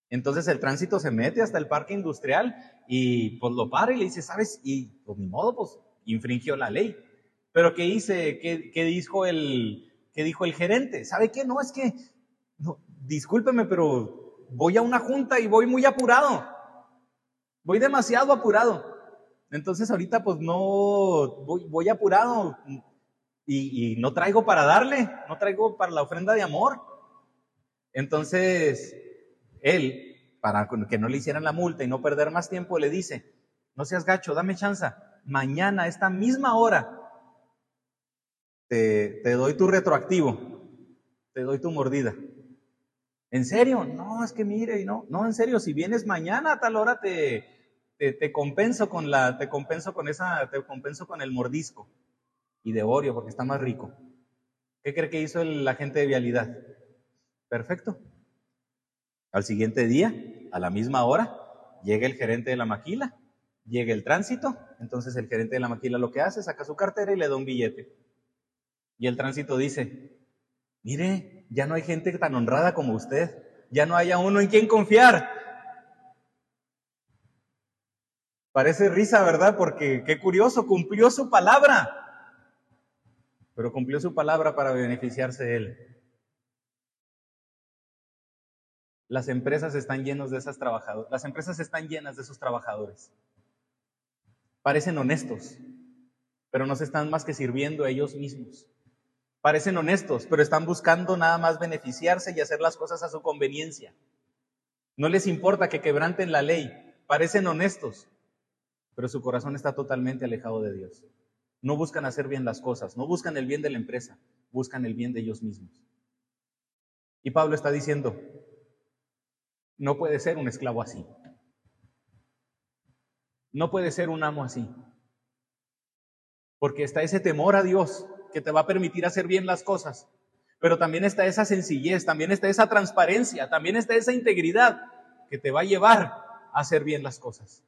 [SPEAKER 1] Entonces el tránsito se mete hasta el parque industrial y pues lo para y le dice, ¿sabes? Y pues ni modo, pues infringió la ley. Pero ¿qué hice? ¿Qué, qué dijo el, que dijo el gerente, ¿sabe qué? No, es que, no, discúlpeme, pero voy a una junta y voy muy apurado. Voy demasiado apurado. Entonces ahorita pues no, voy, apurado y no traigo para darle, no traigo para la ofrenda de amor. Entonces, él, para que no le hicieran la multa y no perder más tiempo, le dice, no seas gacho, dame chance. Mañana, esta misma hora, te, doy tu retroactivo, te doy tu mordida. ¿En serio? No, es que mire, no, no, en serio, si vienes mañana a tal hora te, te, compenso con la, te compenso con esa, te compenso con el mordisco y de Oreo porque está más rico. ¿Qué cree que hizo el agente de vialidad? Perfecto. Al siguiente día, a la misma hora, llega el gerente de la maquila, llega el tránsito, entonces el gerente de la maquila lo que hace, saca su cartera y le da un billete. Y el tránsito dice, mire, ya no hay gente tan honrada como usted, ya no haya uno en quien confiar. Parece risa, ¿verdad? Porque qué curioso, cumplió su palabra. pero cumplió su palabra para beneficiarse de él. Las empresas están llenas de las empresas están llenas de esos trabajadores. Parecen honestos, pero no se están más que sirviendo a ellos mismos. Parecen honestos, pero están buscando nada más beneficiarse y hacer las cosas a su conveniencia. No les importa que quebranten la ley. Parecen honestos, pero su corazón está totalmente alejado de Dios. No buscan hacer bien las cosas, no buscan el bien de la empresa, buscan el bien de ellos mismos. Y Pablo está diciendo, no puede ser un esclavo así. No puede ser un amo así. Porque está ese temor a Dios que te va a permitir hacer bien las cosas. Pero también está esa sencillez, también está esa transparencia, también está esa integridad que te va a llevar a hacer bien las cosas.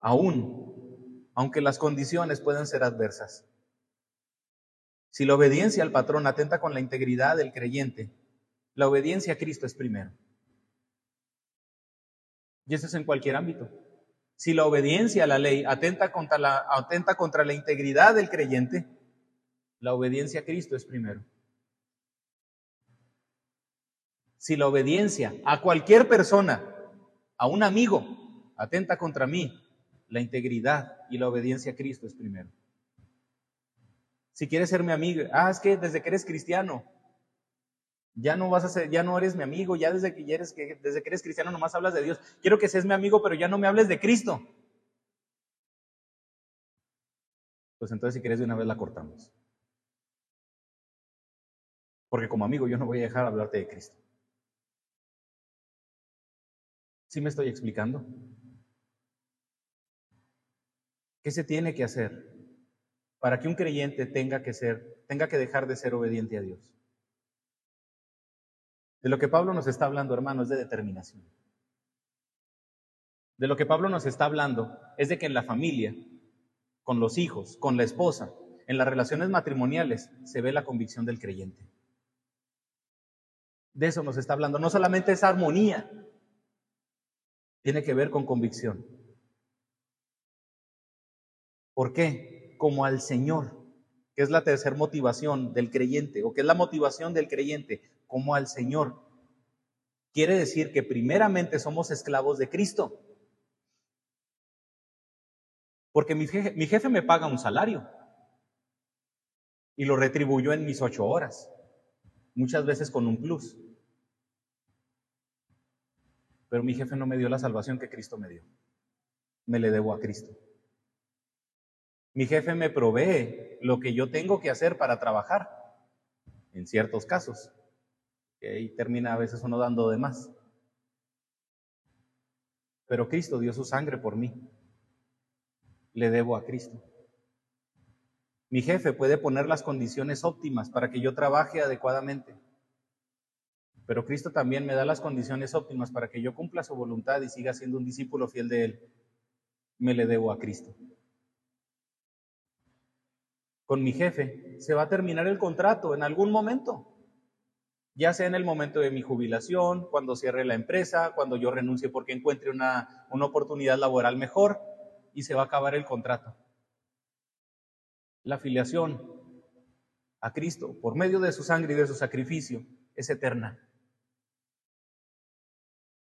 [SPEAKER 1] Aún, aunque las condiciones pueden ser adversas. Si la obediencia al patrón atenta con la integridad del creyente, la obediencia a Cristo es primero. Y eso es en cualquier ámbito. Si la obediencia a la ley atenta contra la, atenta contra la integridad del creyente, la obediencia a Cristo es primero. Si la obediencia a cualquier persona, a un amigo, atenta contra mí, la integridad y la obediencia a Cristo es primero. Si quieres ser mi amigo, ah, es que desde que eres cristiano, ya no vas a ser, ya no eres mi amigo, ya desde que eres, desde que eres cristiano nomás hablas de Dios. Quiero que seas mi amigo, pero ya no me hables de Cristo. Pues entonces si quieres de una vez la cortamos. Porque como amigo yo no voy a dejar de hablarte de Cristo. ¿Sí me estoy explicando? ¿Qué se tiene que hacer para que un creyente tenga que ser, tenga que dejar de ser obediente a Dios? De lo que Pablo nos está hablando, hermano, es de determinación. De lo que Pablo nos está hablando es de que en la familia, con los hijos, con la esposa, en las relaciones matrimoniales, se ve la convicción del creyente. De eso nos está hablando. No solamente esa armonía, tiene que ver con convicción. ¿Por qué? Como al Señor, que es la tercera motivación del creyente, o que es la motivación del creyente, como al Señor. Quiere decir que primeramente somos esclavos de Cristo. Porque mi jefe, me paga un salario y lo retribuyó en mis ocho horas, muchas veces con un plus. Pero mi jefe no me dio la salvación que Cristo me dio. Me le debo a Cristo. Mi jefe me provee lo que yo tengo que hacer para trabajar, en ciertos casos ahí termina a veces uno dando de más. Pero Cristo dio su sangre por mí. Le debo a Cristo. Mi jefe puede poner las condiciones óptimas para que yo trabaje adecuadamente. Pero Cristo también me da las condiciones óptimas para que yo cumpla su voluntad y siga siendo un discípulo fiel de Él. Me le debo a Cristo. Con mi jefe se va a terminar el contrato en algún momento ya sea en el momento de mi jubilación, cuando cierre la empresa, cuando yo renuncie porque encuentre una, una oportunidad laboral mejor y se va a acabar el contrato. La afiliación a Cristo por medio de su sangre y de su sacrificio es eterna.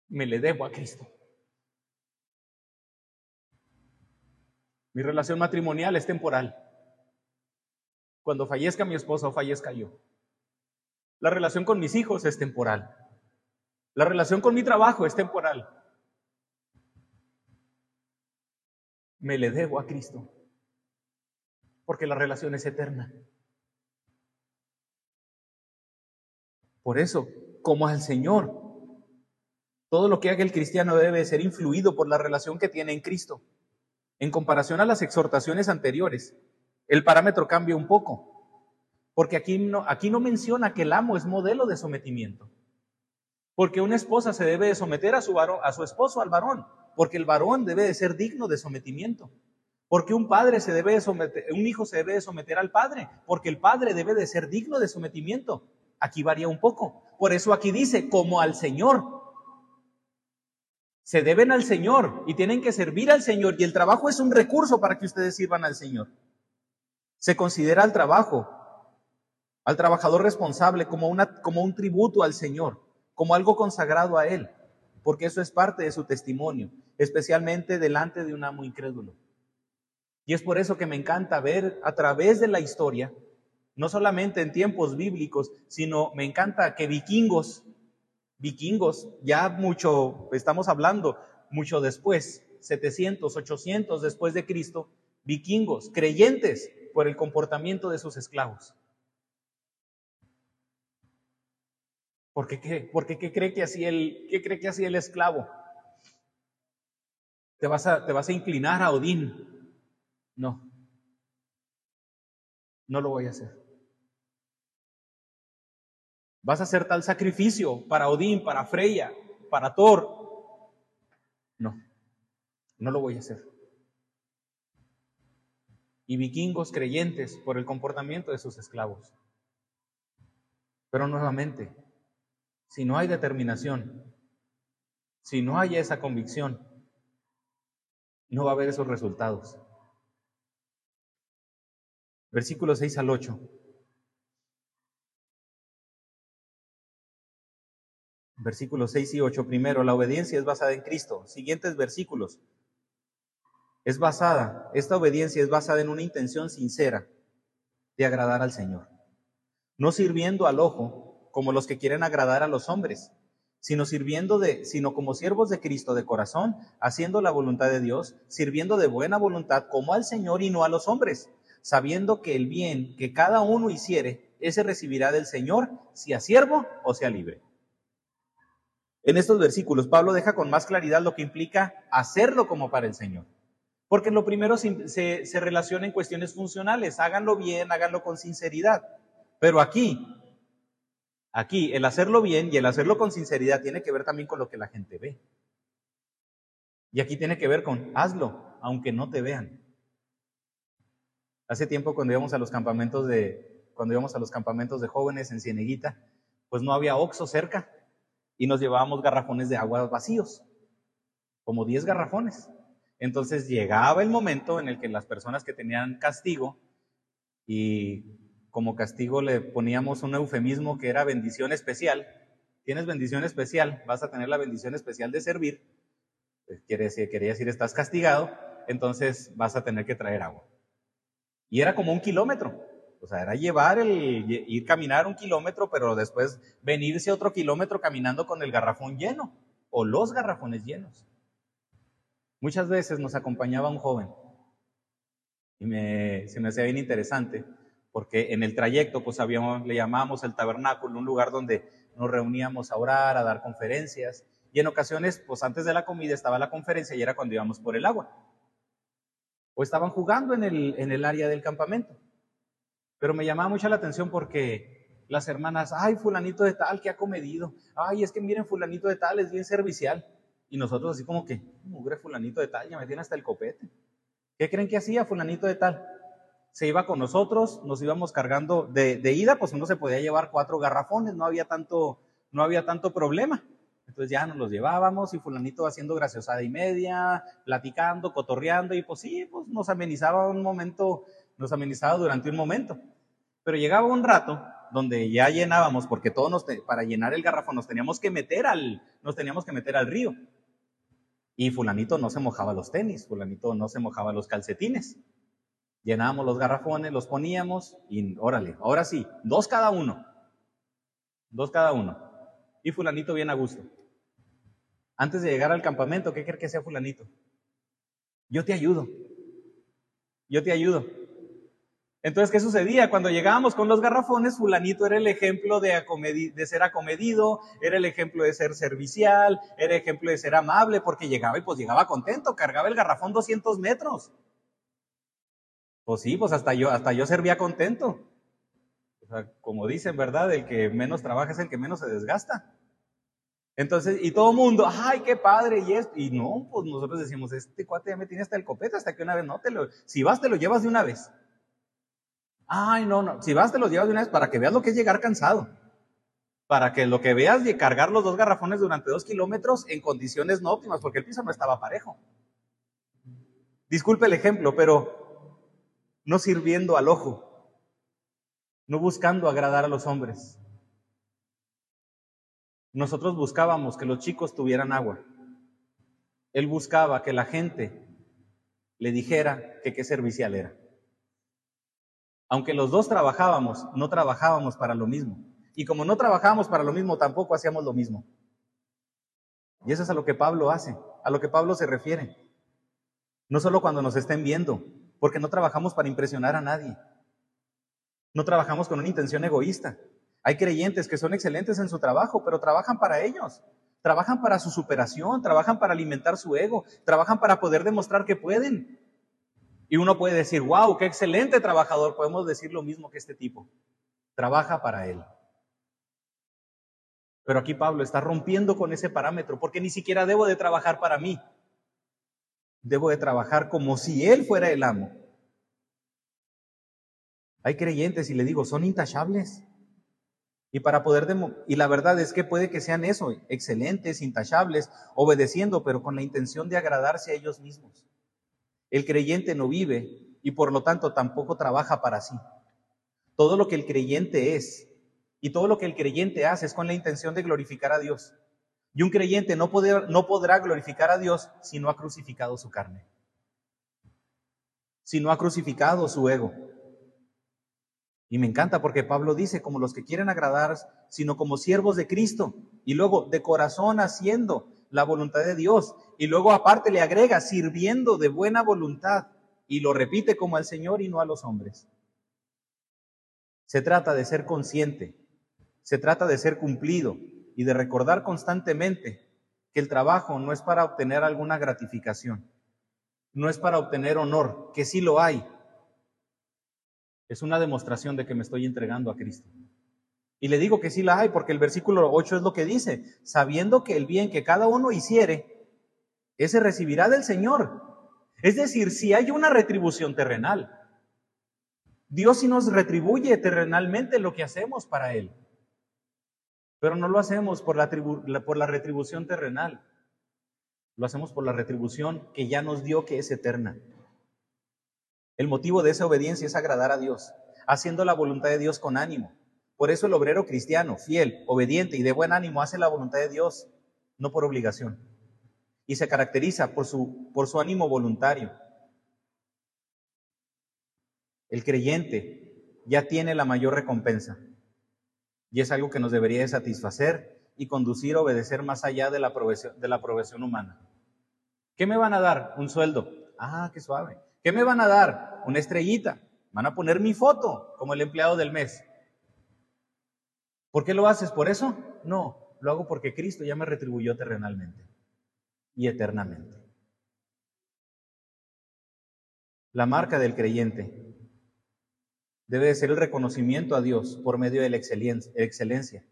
[SPEAKER 1] Me le debo a Cristo. Mi relación matrimonial es temporal. Cuando fallezca mi esposa o fallezca yo. La relación con mis hijos es temporal. La relación con mi trabajo es temporal. Me le debo a Cristo, porque la relación es eterna. Por eso, como al Señor, todo lo que haga el cristiano debe ser influido por la relación que tiene en Cristo. En comparación a las exhortaciones anteriores, el parámetro cambia un poco. Porque aquí no, aquí no menciona que el amo es modelo de sometimiento. Porque una esposa se debe de someter a su, varón, a su esposo, al varón. Porque el varón debe de ser digno de sometimiento. Porque un padre se debe de someter, un hijo se debe de someter al padre. Porque el padre debe de ser digno de sometimiento. Aquí varía un poco. Por eso aquí dice, como al Señor. Se deben al Señor y tienen que servir al Señor. Y el trabajo es un recurso para que ustedes sirvan al Señor. Se considera al trabajo, al trabajador responsable, como, como un tributo al Señor, como algo consagrado a Él, porque eso es parte de su testimonio, especialmente delante de un amo incrédulo. Y es por eso que me encanta ver a través de la historia, no solamente en tiempos bíblicos, sino me encanta que vikingos, vikingos, ya mucho, estamos hablando mucho después, 700, 800 después de Cristo, vikingos, creyentes por el comportamiento de sus esclavos. ¿Por qué? Porque ¿qué cree que hacía el, qué cree que hacía el esclavo? ¿Te vas, a, ¿Te vas a inclinar a Odín? No, no lo voy a hacer. ¿Vas a hacer tal sacrificio para Odín, para Freya, para Thor? No. No lo voy a hacer. Y vikingos creyentes por el comportamiento de sus esclavos. Pero nuevamente, si no hay determinación, si no hay esa convicción, no va a haber esos resultados. Versículos 6 al 8. Versículos 6 y 8. Primero, la obediencia es basada en Cristo. Siguientes versículos es basada, esta obediencia es basada en una intención sincera de agradar al Señor. No sirviendo al ojo como los que quieren agradar a los hombres, sino sirviendo de, sino como siervos de Cristo de corazón, haciendo la voluntad de Dios, sirviendo de buena voluntad como al Señor y no a los hombres, sabiendo que el bien que cada uno hiciere, ese recibirá del Señor, sea siervo o sea libre. En estos versículos, Pablo deja con más claridad lo que implica hacerlo como para el Señor. Porque lo primero se, se, relaciona en cuestiones funcionales. Háganlo bien, háganlo con sinceridad. Pero aquí, aquí, el hacerlo bien y el hacerlo con sinceridad tiene que ver también con lo que la gente ve. Y aquí tiene que ver con hazlo, aunque no te vean. Hace tiempo cuando íbamos a los campamentos de, cuando íbamos a los campamentos de jóvenes en Cieneguita, pues no había oxo cerca y nos llevábamos garrafones de agua vacíos, como 10 garrafones. Entonces llegaba el momento en el que las personas que tenían castigo, y como castigo le poníamos un eufemismo que era bendición especial, tienes bendición especial, vas a tener la bendición especial de servir, pues, decir, quería decir estás castigado, entonces vas a tener que traer agua. Y era como un kilómetro, o sea, era llevar el, ir caminar un kilómetro, pero después venirse otro kilómetro caminando con el garrafón lleno, o los garrafones llenos. Muchas veces nos acompañaba un joven y se me hacía bien interesante porque en el trayecto pues habíamos, le llamábamos el tabernáculo, un lugar donde nos reuníamos a orar, a dar conferencias y en ocasiones pues antes de la comida estaba la conferencia y era cuando íbamos por el agua. O estaban jugando en el, en el área del campamento. Pero me llamaba mucho la atención porque las hermanas, ay, fulanito de tal que ha comedido, ay, es que miren, fulanito de tal es bien servicial. Y nosotros así como que, mugre fulanito de tal, ya me tiene hasta el copete. ¿Qué creen que hacía fulanito de tal? Se iba con nosotros, nos íbamos cargando de, ida, pues uno se podía llevar cuatro garrafones, no había tanto, no había tanto problema. Entonces ya nos los llevábamos y fulanito haciendo graciosada y media, platicando, cotorreando y pues sí, pues nos amenizaba un momento, nos amenizaba durante un momento. Pero llegaba un rato donde ya llenábamos, porque todos nos, para llenar el garrafón nos teníamos que meter al, nos teníamos que meter al río. Y fulanito no se mojaba los tenis, fulanito no se mojaba los calcetines. Llenábamos los garrafones, los poníamos y órale, ahora sí, dos cada uno. Dos cada uno. Y fulanito bien a gusto. Antes de llegar al campamento, ¿qué cree que sea fulanito? Yo te ayudo. Yo te ayudo. Entonces, ¿qué sucedía? Cuando llegábamos con los garrafones, fulanito era el ejemplo de, de, ser acomedido, era el ejemplo de ser servicial, era el ejemplo de ser amable, porque llegaba y pues llegaba contento, cargaba el garrafón 200 metros. Pues sí, pues hasta yo, hasta yo servía contento. O sea, como dicen, ¿verdad? El que menos trabaja es el que menos se desgasta. Entonces, y todo el mundo, ay, qué padre, y esto. Y no, pues nosotros decimos, este cuate ya me tiene hasta el copete, hasta que una vez no te lo, si vas, te lo llevas de una vez. Ay, no, no. Si vas, te los llevas de una vez para que veas lo que es llegar cansado. Para que lo que veas de cargar los dos garrafones durante dos kilómetros en condiciones no óptimas, porque el piso no estaba parejo. Disculpe el ejemplo, pero no sirviendo al ojo, no buscando agradar a los hombres. Nosotros buscábamos que los chicos tuvieran agua. Él buscaba que la gente le dijera que qué servicial era. Aunque los dos trabajábamos, no trabajábamos para lo mismo. Y como no trabajábamos para lo mismo, tampoco hacíamos lo mismo. Y eso es a lo que Pablo hace, a lo que Pablo se refiere. No solo cuando nos estén viendo, porque no trabajamos para impresionar a nadie. No trabajamos con una intención egoísta. Hay creyentes que son excelentes en su trabajo, pero trabajan para ellos. Trabajan para su superación, trabajan para alimentar su ego, trabajan para poder demostrar que pueden. Y uno puede decir, wow, qué excelente trabajador. Podemos decir lo mismo que este tipo. Trabaja para él. Pero aquí Pablo está rompiendo con ese parámetro, porque ni siquiera debo de trabajar para mí. Debo de trabajar como si él fuera el amo. Hay creyentes y le digo, son intachables. Y para poder y la verdad es que puede que sean eso, excelentes, intachables, obedeciendo, pero con la intención de agradarse a ellos mismos. El creyente no vive y por lo tanto tampoco trabaja para sí. Todo lo que el creyente es y todo lo que el creyente hace es con la intención de glorificar a Dios. Y un creyente no, no podrá glorificar a Dios si no ha crucificado su carne, si no ha crucificado su ego. Y me encanta porque Pablo dice, como los que quieren agradar, sino como siervos de Cristo. Y luego, de corazón haciendo la voluntad de Dios. Y luego aparte le agrega, sirviendo de buena voluntad. Y lo repite como al Señor y no a los hombres. Se trata de ser consciente, se trata de ser cumplido y de recordar constantemente que el trabajo no es para obtener alguna gratificación, no es para obtener honor, que sí lo hay. Es una demostración de que me estoy entregando a Cristo. Y le digo que sí la hay porque el versículo 8 es lo que dice, sabiendo que el bien que cada uno hiciere, ese recibirá del Señor. Es decir, si hay una retribución terrenal, Dios sí nos retribuye terrenalmente lo que hacemos para Él. Pero no lo hacemos por la, por la retribución terrenal, lo hacemos por la retribución que ya nos dio que es eterna. El motivo de esa obediencia es agradar a Dios, haciendo la voluntad de Dios con ánimo. Por eso el obrero cristiano, fiel, obediente y de buen ánimo, hace la voluntad de Dios, no por obligación. Y se caracteriza por su, por su ánimo voluntario. El creyente ya tiene la mayor recompensa. Y es algo que nos debería satisfacer y conducir a obedecer más allá de la, aprobación, de la aprobación humana. ¿Qué me van a dar? Un sueldo. Ah, qué suave. ¿Qué me van a dar? Una estrellita. Van a poner mi foto como el empleado del mes. ¿Por qué lo haces? ¿Por eso? No, lo hago porque Cristo ya me retribuyó terrenalmente y eternamente. La marca del creyente debe ser el reconocimiento a Dios por medio de la excelencia.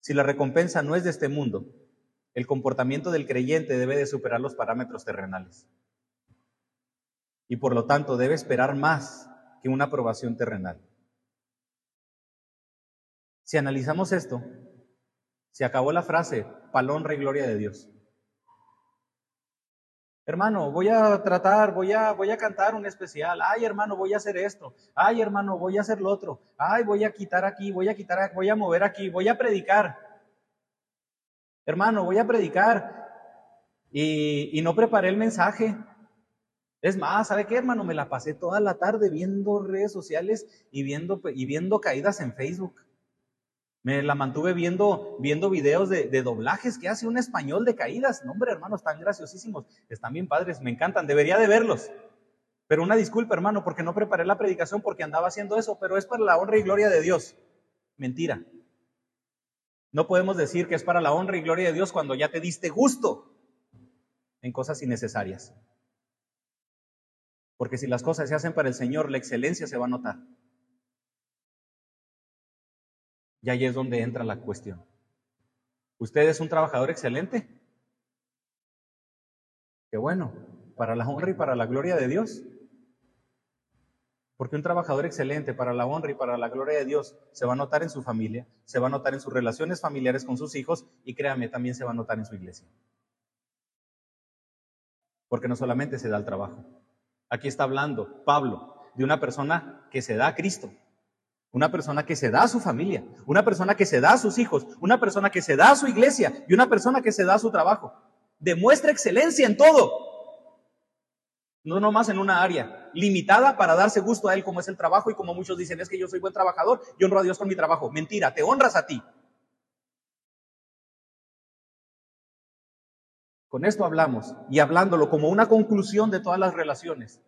[SPEAKER 1] Si la recompensa no es de este mundo, el comportamiento del creyente debe de superar los parámetros terrenales. Y por lo tanto debe esperar más que una aprobación terrenal. Si analizamos esto, se acabó la frase, palón, rey, gloria de Dios. Hermano, voy a tratar, voy a, voy a cantar un especial. Ay, hermano, voy a hacer esto. Ay, hermano, voy a hacer lo otro. Ay, voy a quitar aquí, voy a quitar, voy a mover aquí, voy a predicar. Hermano, voy a predicar. Y, y no preparé el mensaje. Es más, ¿sabe qué, hermano? Me la pasé toda la tarde viendo redes sociales y viendo, y viendo caídas en Facebook. Me la mantuve viendo, viendo videos de, doblajes que hace un español de caídas. No, hombre, hermanos, están graciosísimos. Están bien padres, me encantan. Debería de verlos. Pero una disculpa, hermano, porque no preparé la predicación porque andaba haciendo eso, pero es para la honra y gloria de Dios. Mentira. No podemos decir que es para la honra y gloria de Dios cuando ya te diste gusto en cosas innecesarias. Porque si las cosas se hacen para el Señor, la excelencia se va a notar. Y ahí es donde entra la cuestión. ¿Usted es un trabajador excelente? Qué bueno, para la honra y para la gloria de Dios. Porque un trabajador excelente para la honra y para la gloria de Dios se va a notar en su familia, se va a notar en sus relaciones familiares con sus hijos y créame, también se va a notar en su iglesia. Porque no solamente se da el trabajo. Aquí está hablando Pablo de una persona que se da a Cristo, una persona que se da a su familia, una persona que se da a sus hijos, una persona que se da a su iglesia y una persona que se da a su trabajo. Demuestra excelencia en todo. No nomás en una área limitada para darse gusto a él como es el trabajo y como muchos dicen es que yo soy buen trabajador y honro a Dios con mi trabajo. Mentira, te honras a ti. Con esto hablamos y hablándolo como una conclusión de todas las relaciones,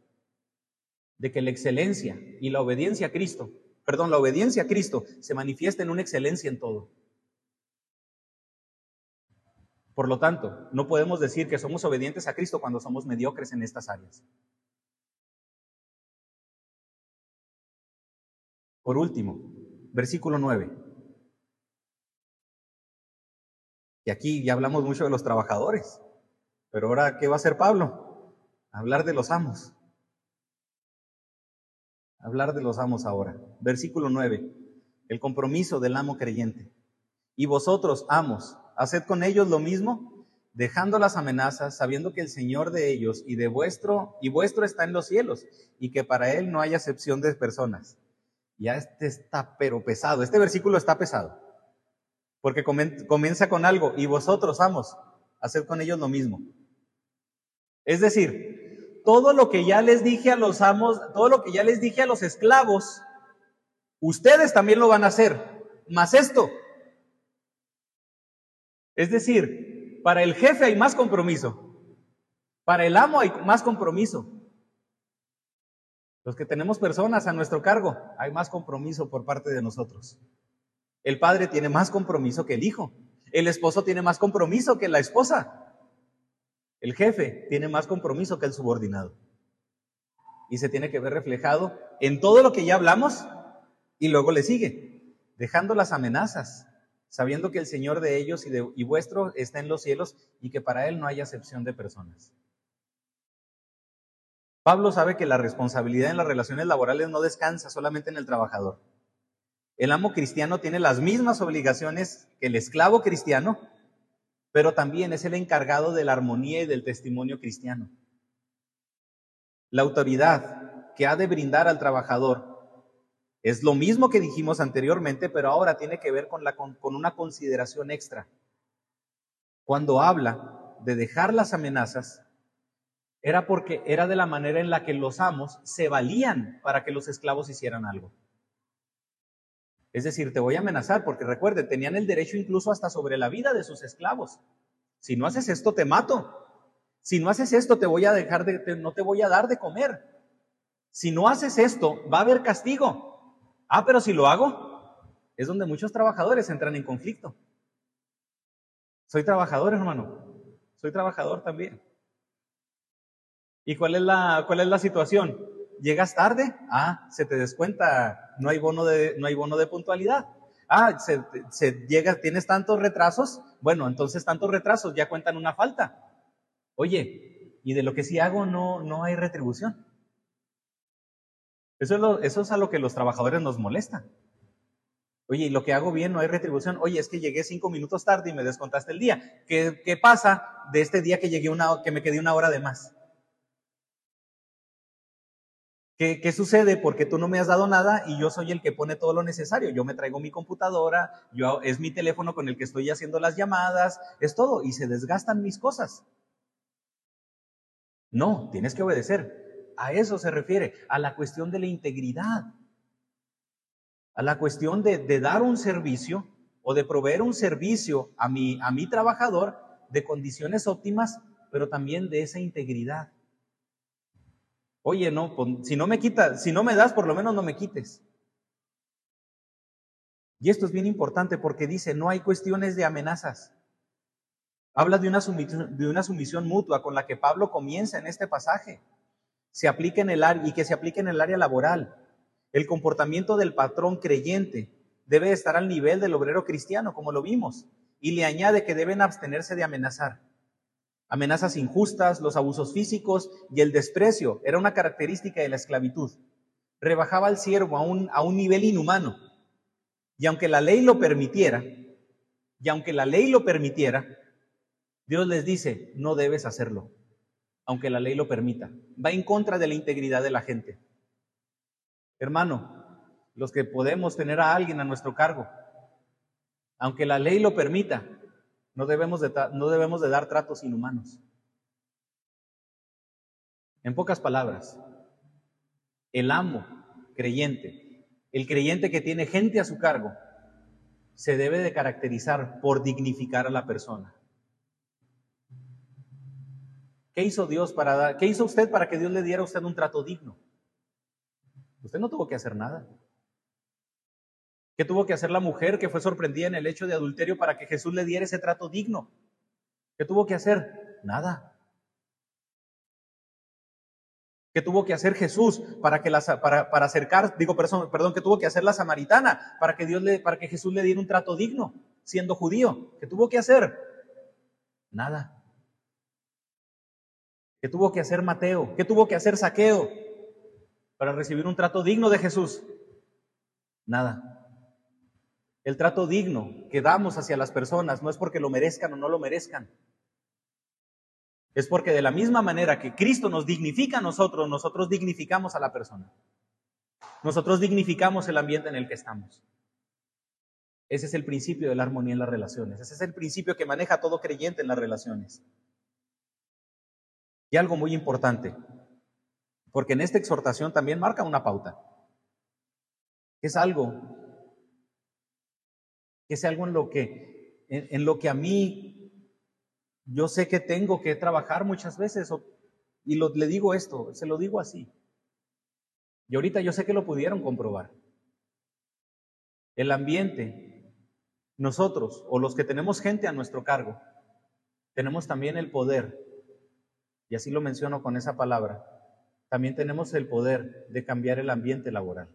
[SPEAKER 1] de que la excelencia y la obediencia a Cristo, perdón, la obediencia a Cristo se manifiesta en una excelencia en todo. Por lo tanto, no podemos decir que somos obedientes a Cristo cuando somos mediocres en estas áreas. Por último, versículo 9. Y aquí ya hablamos mucho de los trabajadores. Pero ahora, ¿qué va a hacer Pablo? Hablar de los amos. Hablar de los amos ahora. Versículo 9. El compromiso del amo creyente. Y vosotros, amos, haced con ellos lo mismo, dejando las amenazas, sabiendo que el Señor de ellos y de vuestro y vuestro está en los cielos, y que para él no hay acepción de personas. Ya este está pero pesado. Este versículo está pesado. Porque comienza con algo, y vosotros, amos, haced con ellos lo mismo. Es decir, todo lo que ya les dije a los amos, todo lo que ya les dije a los esclavos, ustedes también lo van a hacer, más esto. Es decir, para el jefe hay más compromiso, para el amo hay más compromiso. Los que tenemos personas a nuestro cargo, hay más compromiso por parte de nosotros. El padre tiene más compromiso que el hijo. El esposo tiene más compromiso que la esposa. El jefe tiene más compromiso que el subordinado. Y se tiene que ver reflejado en todo lo que ya hablamos y luego le sigue, dejando las amenazas, sabiendo que el Señor de ellos y, de, vuestro está en los cielos y que para Él no hay acepción de personas. Pablo sabe que la responsabilidad en las relaciones laborales no descansa solamente en el trabajador. El amo cristiano tiene las mismas obligaciones que el esclavo cristiano pero también es el encargado de la armonía y del testimonio cristiano. La autoridad que ha de brindar al trabajador es lo mismo que dijimos anteriormente, pero ahora tiene que ver con, la, con, una consideración extra. Cuando habla de dejar las amenazas, era porque era de la manera en la que los amos se valían para que los esclavos hicieran algo. Es decir, te voy a amenazar porque recuerden, tenían el derecho incluso hasta sobre la vida de sus esclavos. Si no haces esto, te mato. Si no haces esto, te voy a dejar de, no te voy a dar de comer. Si no haces esto, va a haber castigo. Ah, pero si lo hago, es donde muchos trabajadores entran en conflicto. Soy trabajador, hermano. Soy trabajador también. ¿Y cuál es la, cuál es la situación? Llegas tarde, ah, se te descuenta, no hay bono de, no hay bono de puntualidad. Ah, se, se llega, tienes tantos retrasos, bueno, entonces tantos retrasos ya cuentan una falta. Oye, y de lo que sí hago no, no hay retribución. Eso es, eso es a lo que los trabajadores nos molesta. Oye, y lo que hago bien no hay retribución. Oye, es que llegué cinco minutos tarde y me descontaste el día. ¿Qué, qué pasa de este día que llegué una, que me quedé una hora de más? ¿Qué, sucede? Porque tú no me has dado nada y yo soy el que pone todo lo necesario. Yo me traigo mi computadora, yo, es mi teléfono con el que estoy haciendo las llamadas, es todo, y se desgastan mis cosas. No, tienes que obedecer. A eso se refiere, a la cuestión de la integridad, a la cuestión de, de dar un servicio o de proveer un servicio a mi, a mi trabajador de condiciones óptimas, pero también de esa integridad. Oye, no, pues, si no me quitas, si no me das, por lo menos no me quites. Y esto es bien importante porque dice, no hay cuestiones de amenazas. Habla de una, sumisión, de una sumisión mutua con la que Pablo comienza en este pasaje. Se aplica en el área y que se aplique en el área laboral. El comportamiento del patrón creyente debe estar al nivel del obrero cristiano, como lo vimos, y le añade que deben abstenerse de amenazar. Amenazas injustas, los abusos físicos y el desprecio era una característica de la esclavitud. Rebajaba al siervo a un, a un nivel inhumano. Y aunque la ley lo permitiera, y aunque la ley lo permitiera, Dios les dice, no debes hacerlo, aunque la ley lo permita. Va en contra de la integridad de la gente. Hermano, los que podemos tener a alguien a nuestro cargo, aunque la ley lo permita, no debemos de, no debemos de dar tratos inhumanos. En pocas palabras, el amo creyente, el creyente que tiene gente a su cargo, se debe de caracterizar por dignificar a la persona. ¿Qué hizo Dios para dar, qué hizo usted para que Dios le diera a usted un trato digno? Usted no tuvo que hacer nada. ¿Qué tuvo que hacer la mujer que fue sorprendida en el hecho de adulterio para que Jesús le diera ese trato digno? ¿Qué tuvo que hacer? Nada. ¿Qué tuvo que hacer Jesús para que para, para, acercar, digo, perdón, perdón, ¿qué tuvo que hacer la samaritana para que Dios le, para que Jesús le diera un trato digno, siendo judío? ¿Qué tuvo que hacer? Nada. ¿Qué tuvo que hacer Mateo? ¿Qué tuvo que hacer Saqueo para recibir un trato digno de Jesús? Nada. El trato digno que damos hacia las personas no es porque lo merezcan o no lo merezcan. Es porque de la misma manera que Cristo nos dignifica a nosotros, nosotros dignificamos a la persona. Nosotros dignificamos el ambiente en el que estamos. Ese es el principio de la armonía en las relaciones. Ese es el principio que maneja todo creyente en las relaciones. Y algo muy importante, porque en esta exhortación también marca una pauta. Es algo, es algo en lo que, en, lo que a mí, yo sé que tengo que trabajar muchas veces, y le digo esto, se lo digo así. Y ahorita yo sé que lo pudieron comprobar. El ambiente, nosotros o los que tenemos gente a nuestro cargo, tenemos también el poder y así lo menciono con esa palabra, también tenemos el poder de cambiar el ambiente laboral.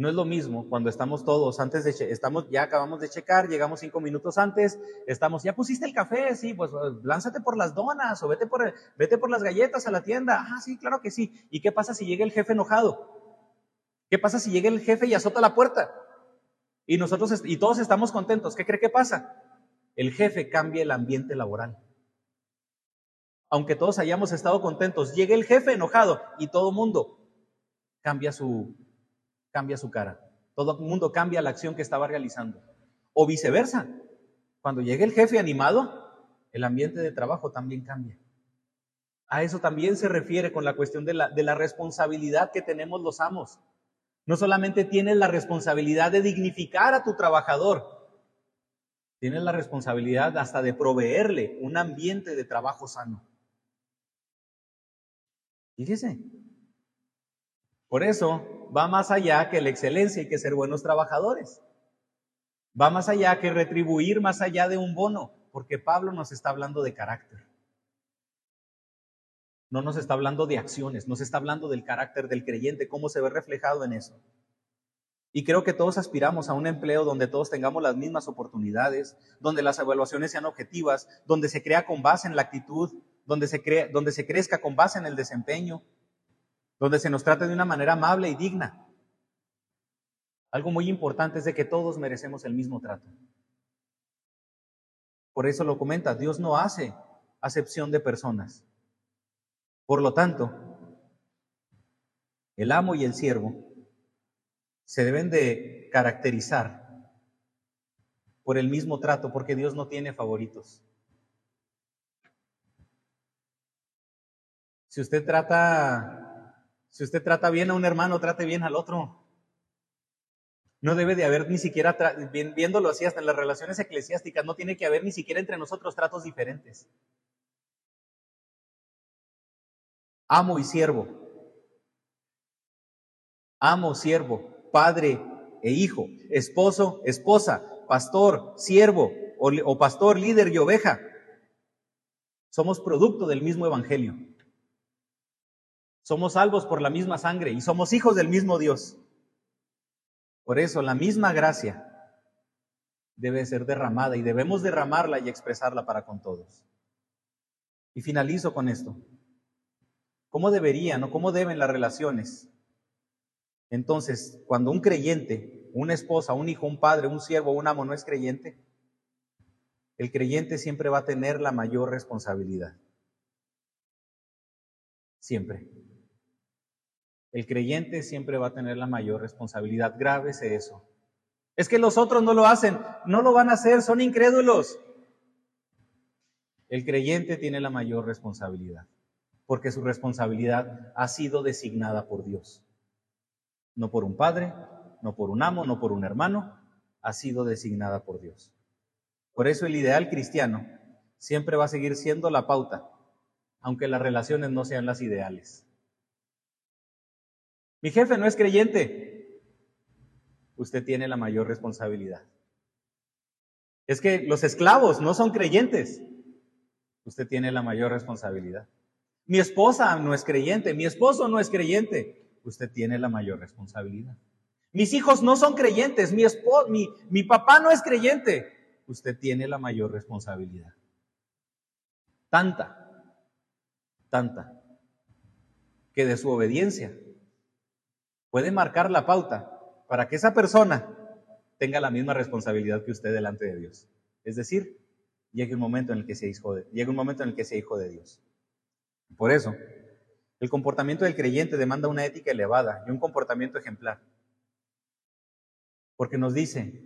[SPEAKER 1] No es lo mismo cuando estamos todos antes de estamos ya acabamos de checar, llegamos cinco minutos antes, estamos ya pusiste el café, sí, pues, pues lánzate por las donas o vete por vete por las galletas a la tienda. Ah, sí, claro que sí. ¿Y qué pasa si llega el jefe enojado? ¿Qué pasa si llega el jefe y azota la puerta? Y nosotros y todos estamos contentos. ¿Qué cree que pasa? el jefe cambia el ambiente laboral. Aunque todos hayamos estado contentos, llega el jefe enojado y todo mundo cambia su, cambia su cara. Todo el mundo cambia la acción que estaba realizando. O viceversa. Cuando llega el jefe animado, el ambiente de trabajo también cambia. A eso también se refiere con la cuestión de la, de la responsabilidad que tenemos los amos. No solamente tienes la responsabilidad de dignificar a tu trabajador, Tienes la responsabilidad hasta de proveerle un ambiente de trabajo sano. Fíjese. Por eso va más allá que la excelencia y que ser buenos trabajadores. Va más allá que retribuir más allá de un bono, porque Pablo nos está hablando de carácter. No nos está hablando de acciones, nos está hablando del carácter del creyente, cómo se ve reflejado en eso. Y creo que todos aspiramos a un empleo donde todos tengamos las mismas oportunidades, donde las evaluaciones sean objetivas, donde se crea con base en la actitud, donde se, donde se crezca con base en el desempeño, donde se nos trate de una manera amable y digna. Algo muy importante es de que todos merecemos el mismo trato. Por eso lo comenta, Dios no hace acepción de personas. Por lo tanto, el amo y el siervo se deben de caracterizar por el mismo trato, porque Dios no tiene favoritos. Si usted trata, si usted trata bien a un hermano, trate bien al otro. No debe de haber ni siquiera, viéndolo así hasta en las relaciones eclesiásticas, no tiene que haber ni siquiera entre nosotros tratos diferentes. Amo y siervo. Amo, siervo padre e hijo, esposo, esposa, pastor, siervo o, pastor, líder y oveja. Somos producto del mismo evangelio. Somos salvos por la misma sangre y somos hijos del mismo Dios. Por eso la misma gracia debe ser derramada y debemos derramarla y expresarla para con todos. Y finalizo con esto. ¿Cómo deberían o cómo deben las relaciones entonces, cuando un creyente, una esposa, un hijo, un padre, un siervo, un amo no es creyente, el creyente siempre va a tener la mayor responsabilidad. Siempre. El creyente siempre va a tener la mayor responsabilidad. Grábese eso. Es que los otros no lo hacen, no lo van a hacer, son incrédulos. El creyente tiene la mayor responsabilidad, porque su responsabilidad ha sido designada por Dios. No por un padre, no por un amo, no por un hermano, ha sido designada por Dios. Por eso el ideal cristiano siempre va a seguir siendo la pauta, aunque las relaciones no sean las ideales. Mi jefe no es creyente. Usted tiene la mayor responsabilidad. Es que los esclavos no son creyentes. Usted tiene la mayor responsabilidad. Mi esposa no es creyente, mi esposo no es creyente. Usted tiene la mayor responsabilidad. Mis hijos no son creyentes, mi, mi, mi papá no es creyente. Usted tiene la mayor responsabilidad. Tanta, tanta, que de su obediencia puede marcar la pauta para que esa persona tenga la misma responsabilidad que usted delante de Dios. Es decir, llegue un momento en el que sea hijo de, llegue un momento en el que sea hijo de Dios. Por eso, el comportamiento del creyente demanda una ética elevada y un comportamiento ejemplar. Porque nos dice,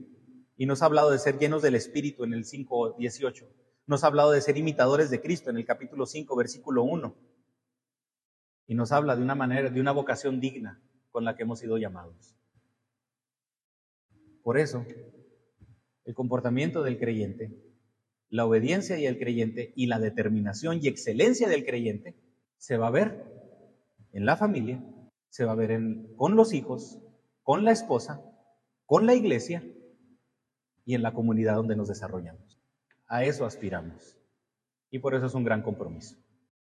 [SPEAKER 1] y nos ha hablado de ser llenos del Espíritu en el 5.18, nos ha hablado de ser imitadores de Cristo en el capítulo 5, versículo 1, y nos habla de una manera, de una vocación digna con la que hemos sido llamados. Por eso, el comportamiento del creyente, la obediencia y el creyente y la determinación y excelencia del creyente se va a ver en la familia, se va a ver con los hijos, con la esposa, con la iglesia y en la comunidad donde nos desarrollamos. A eso aspiramos. Y por eso es un gran compromiso.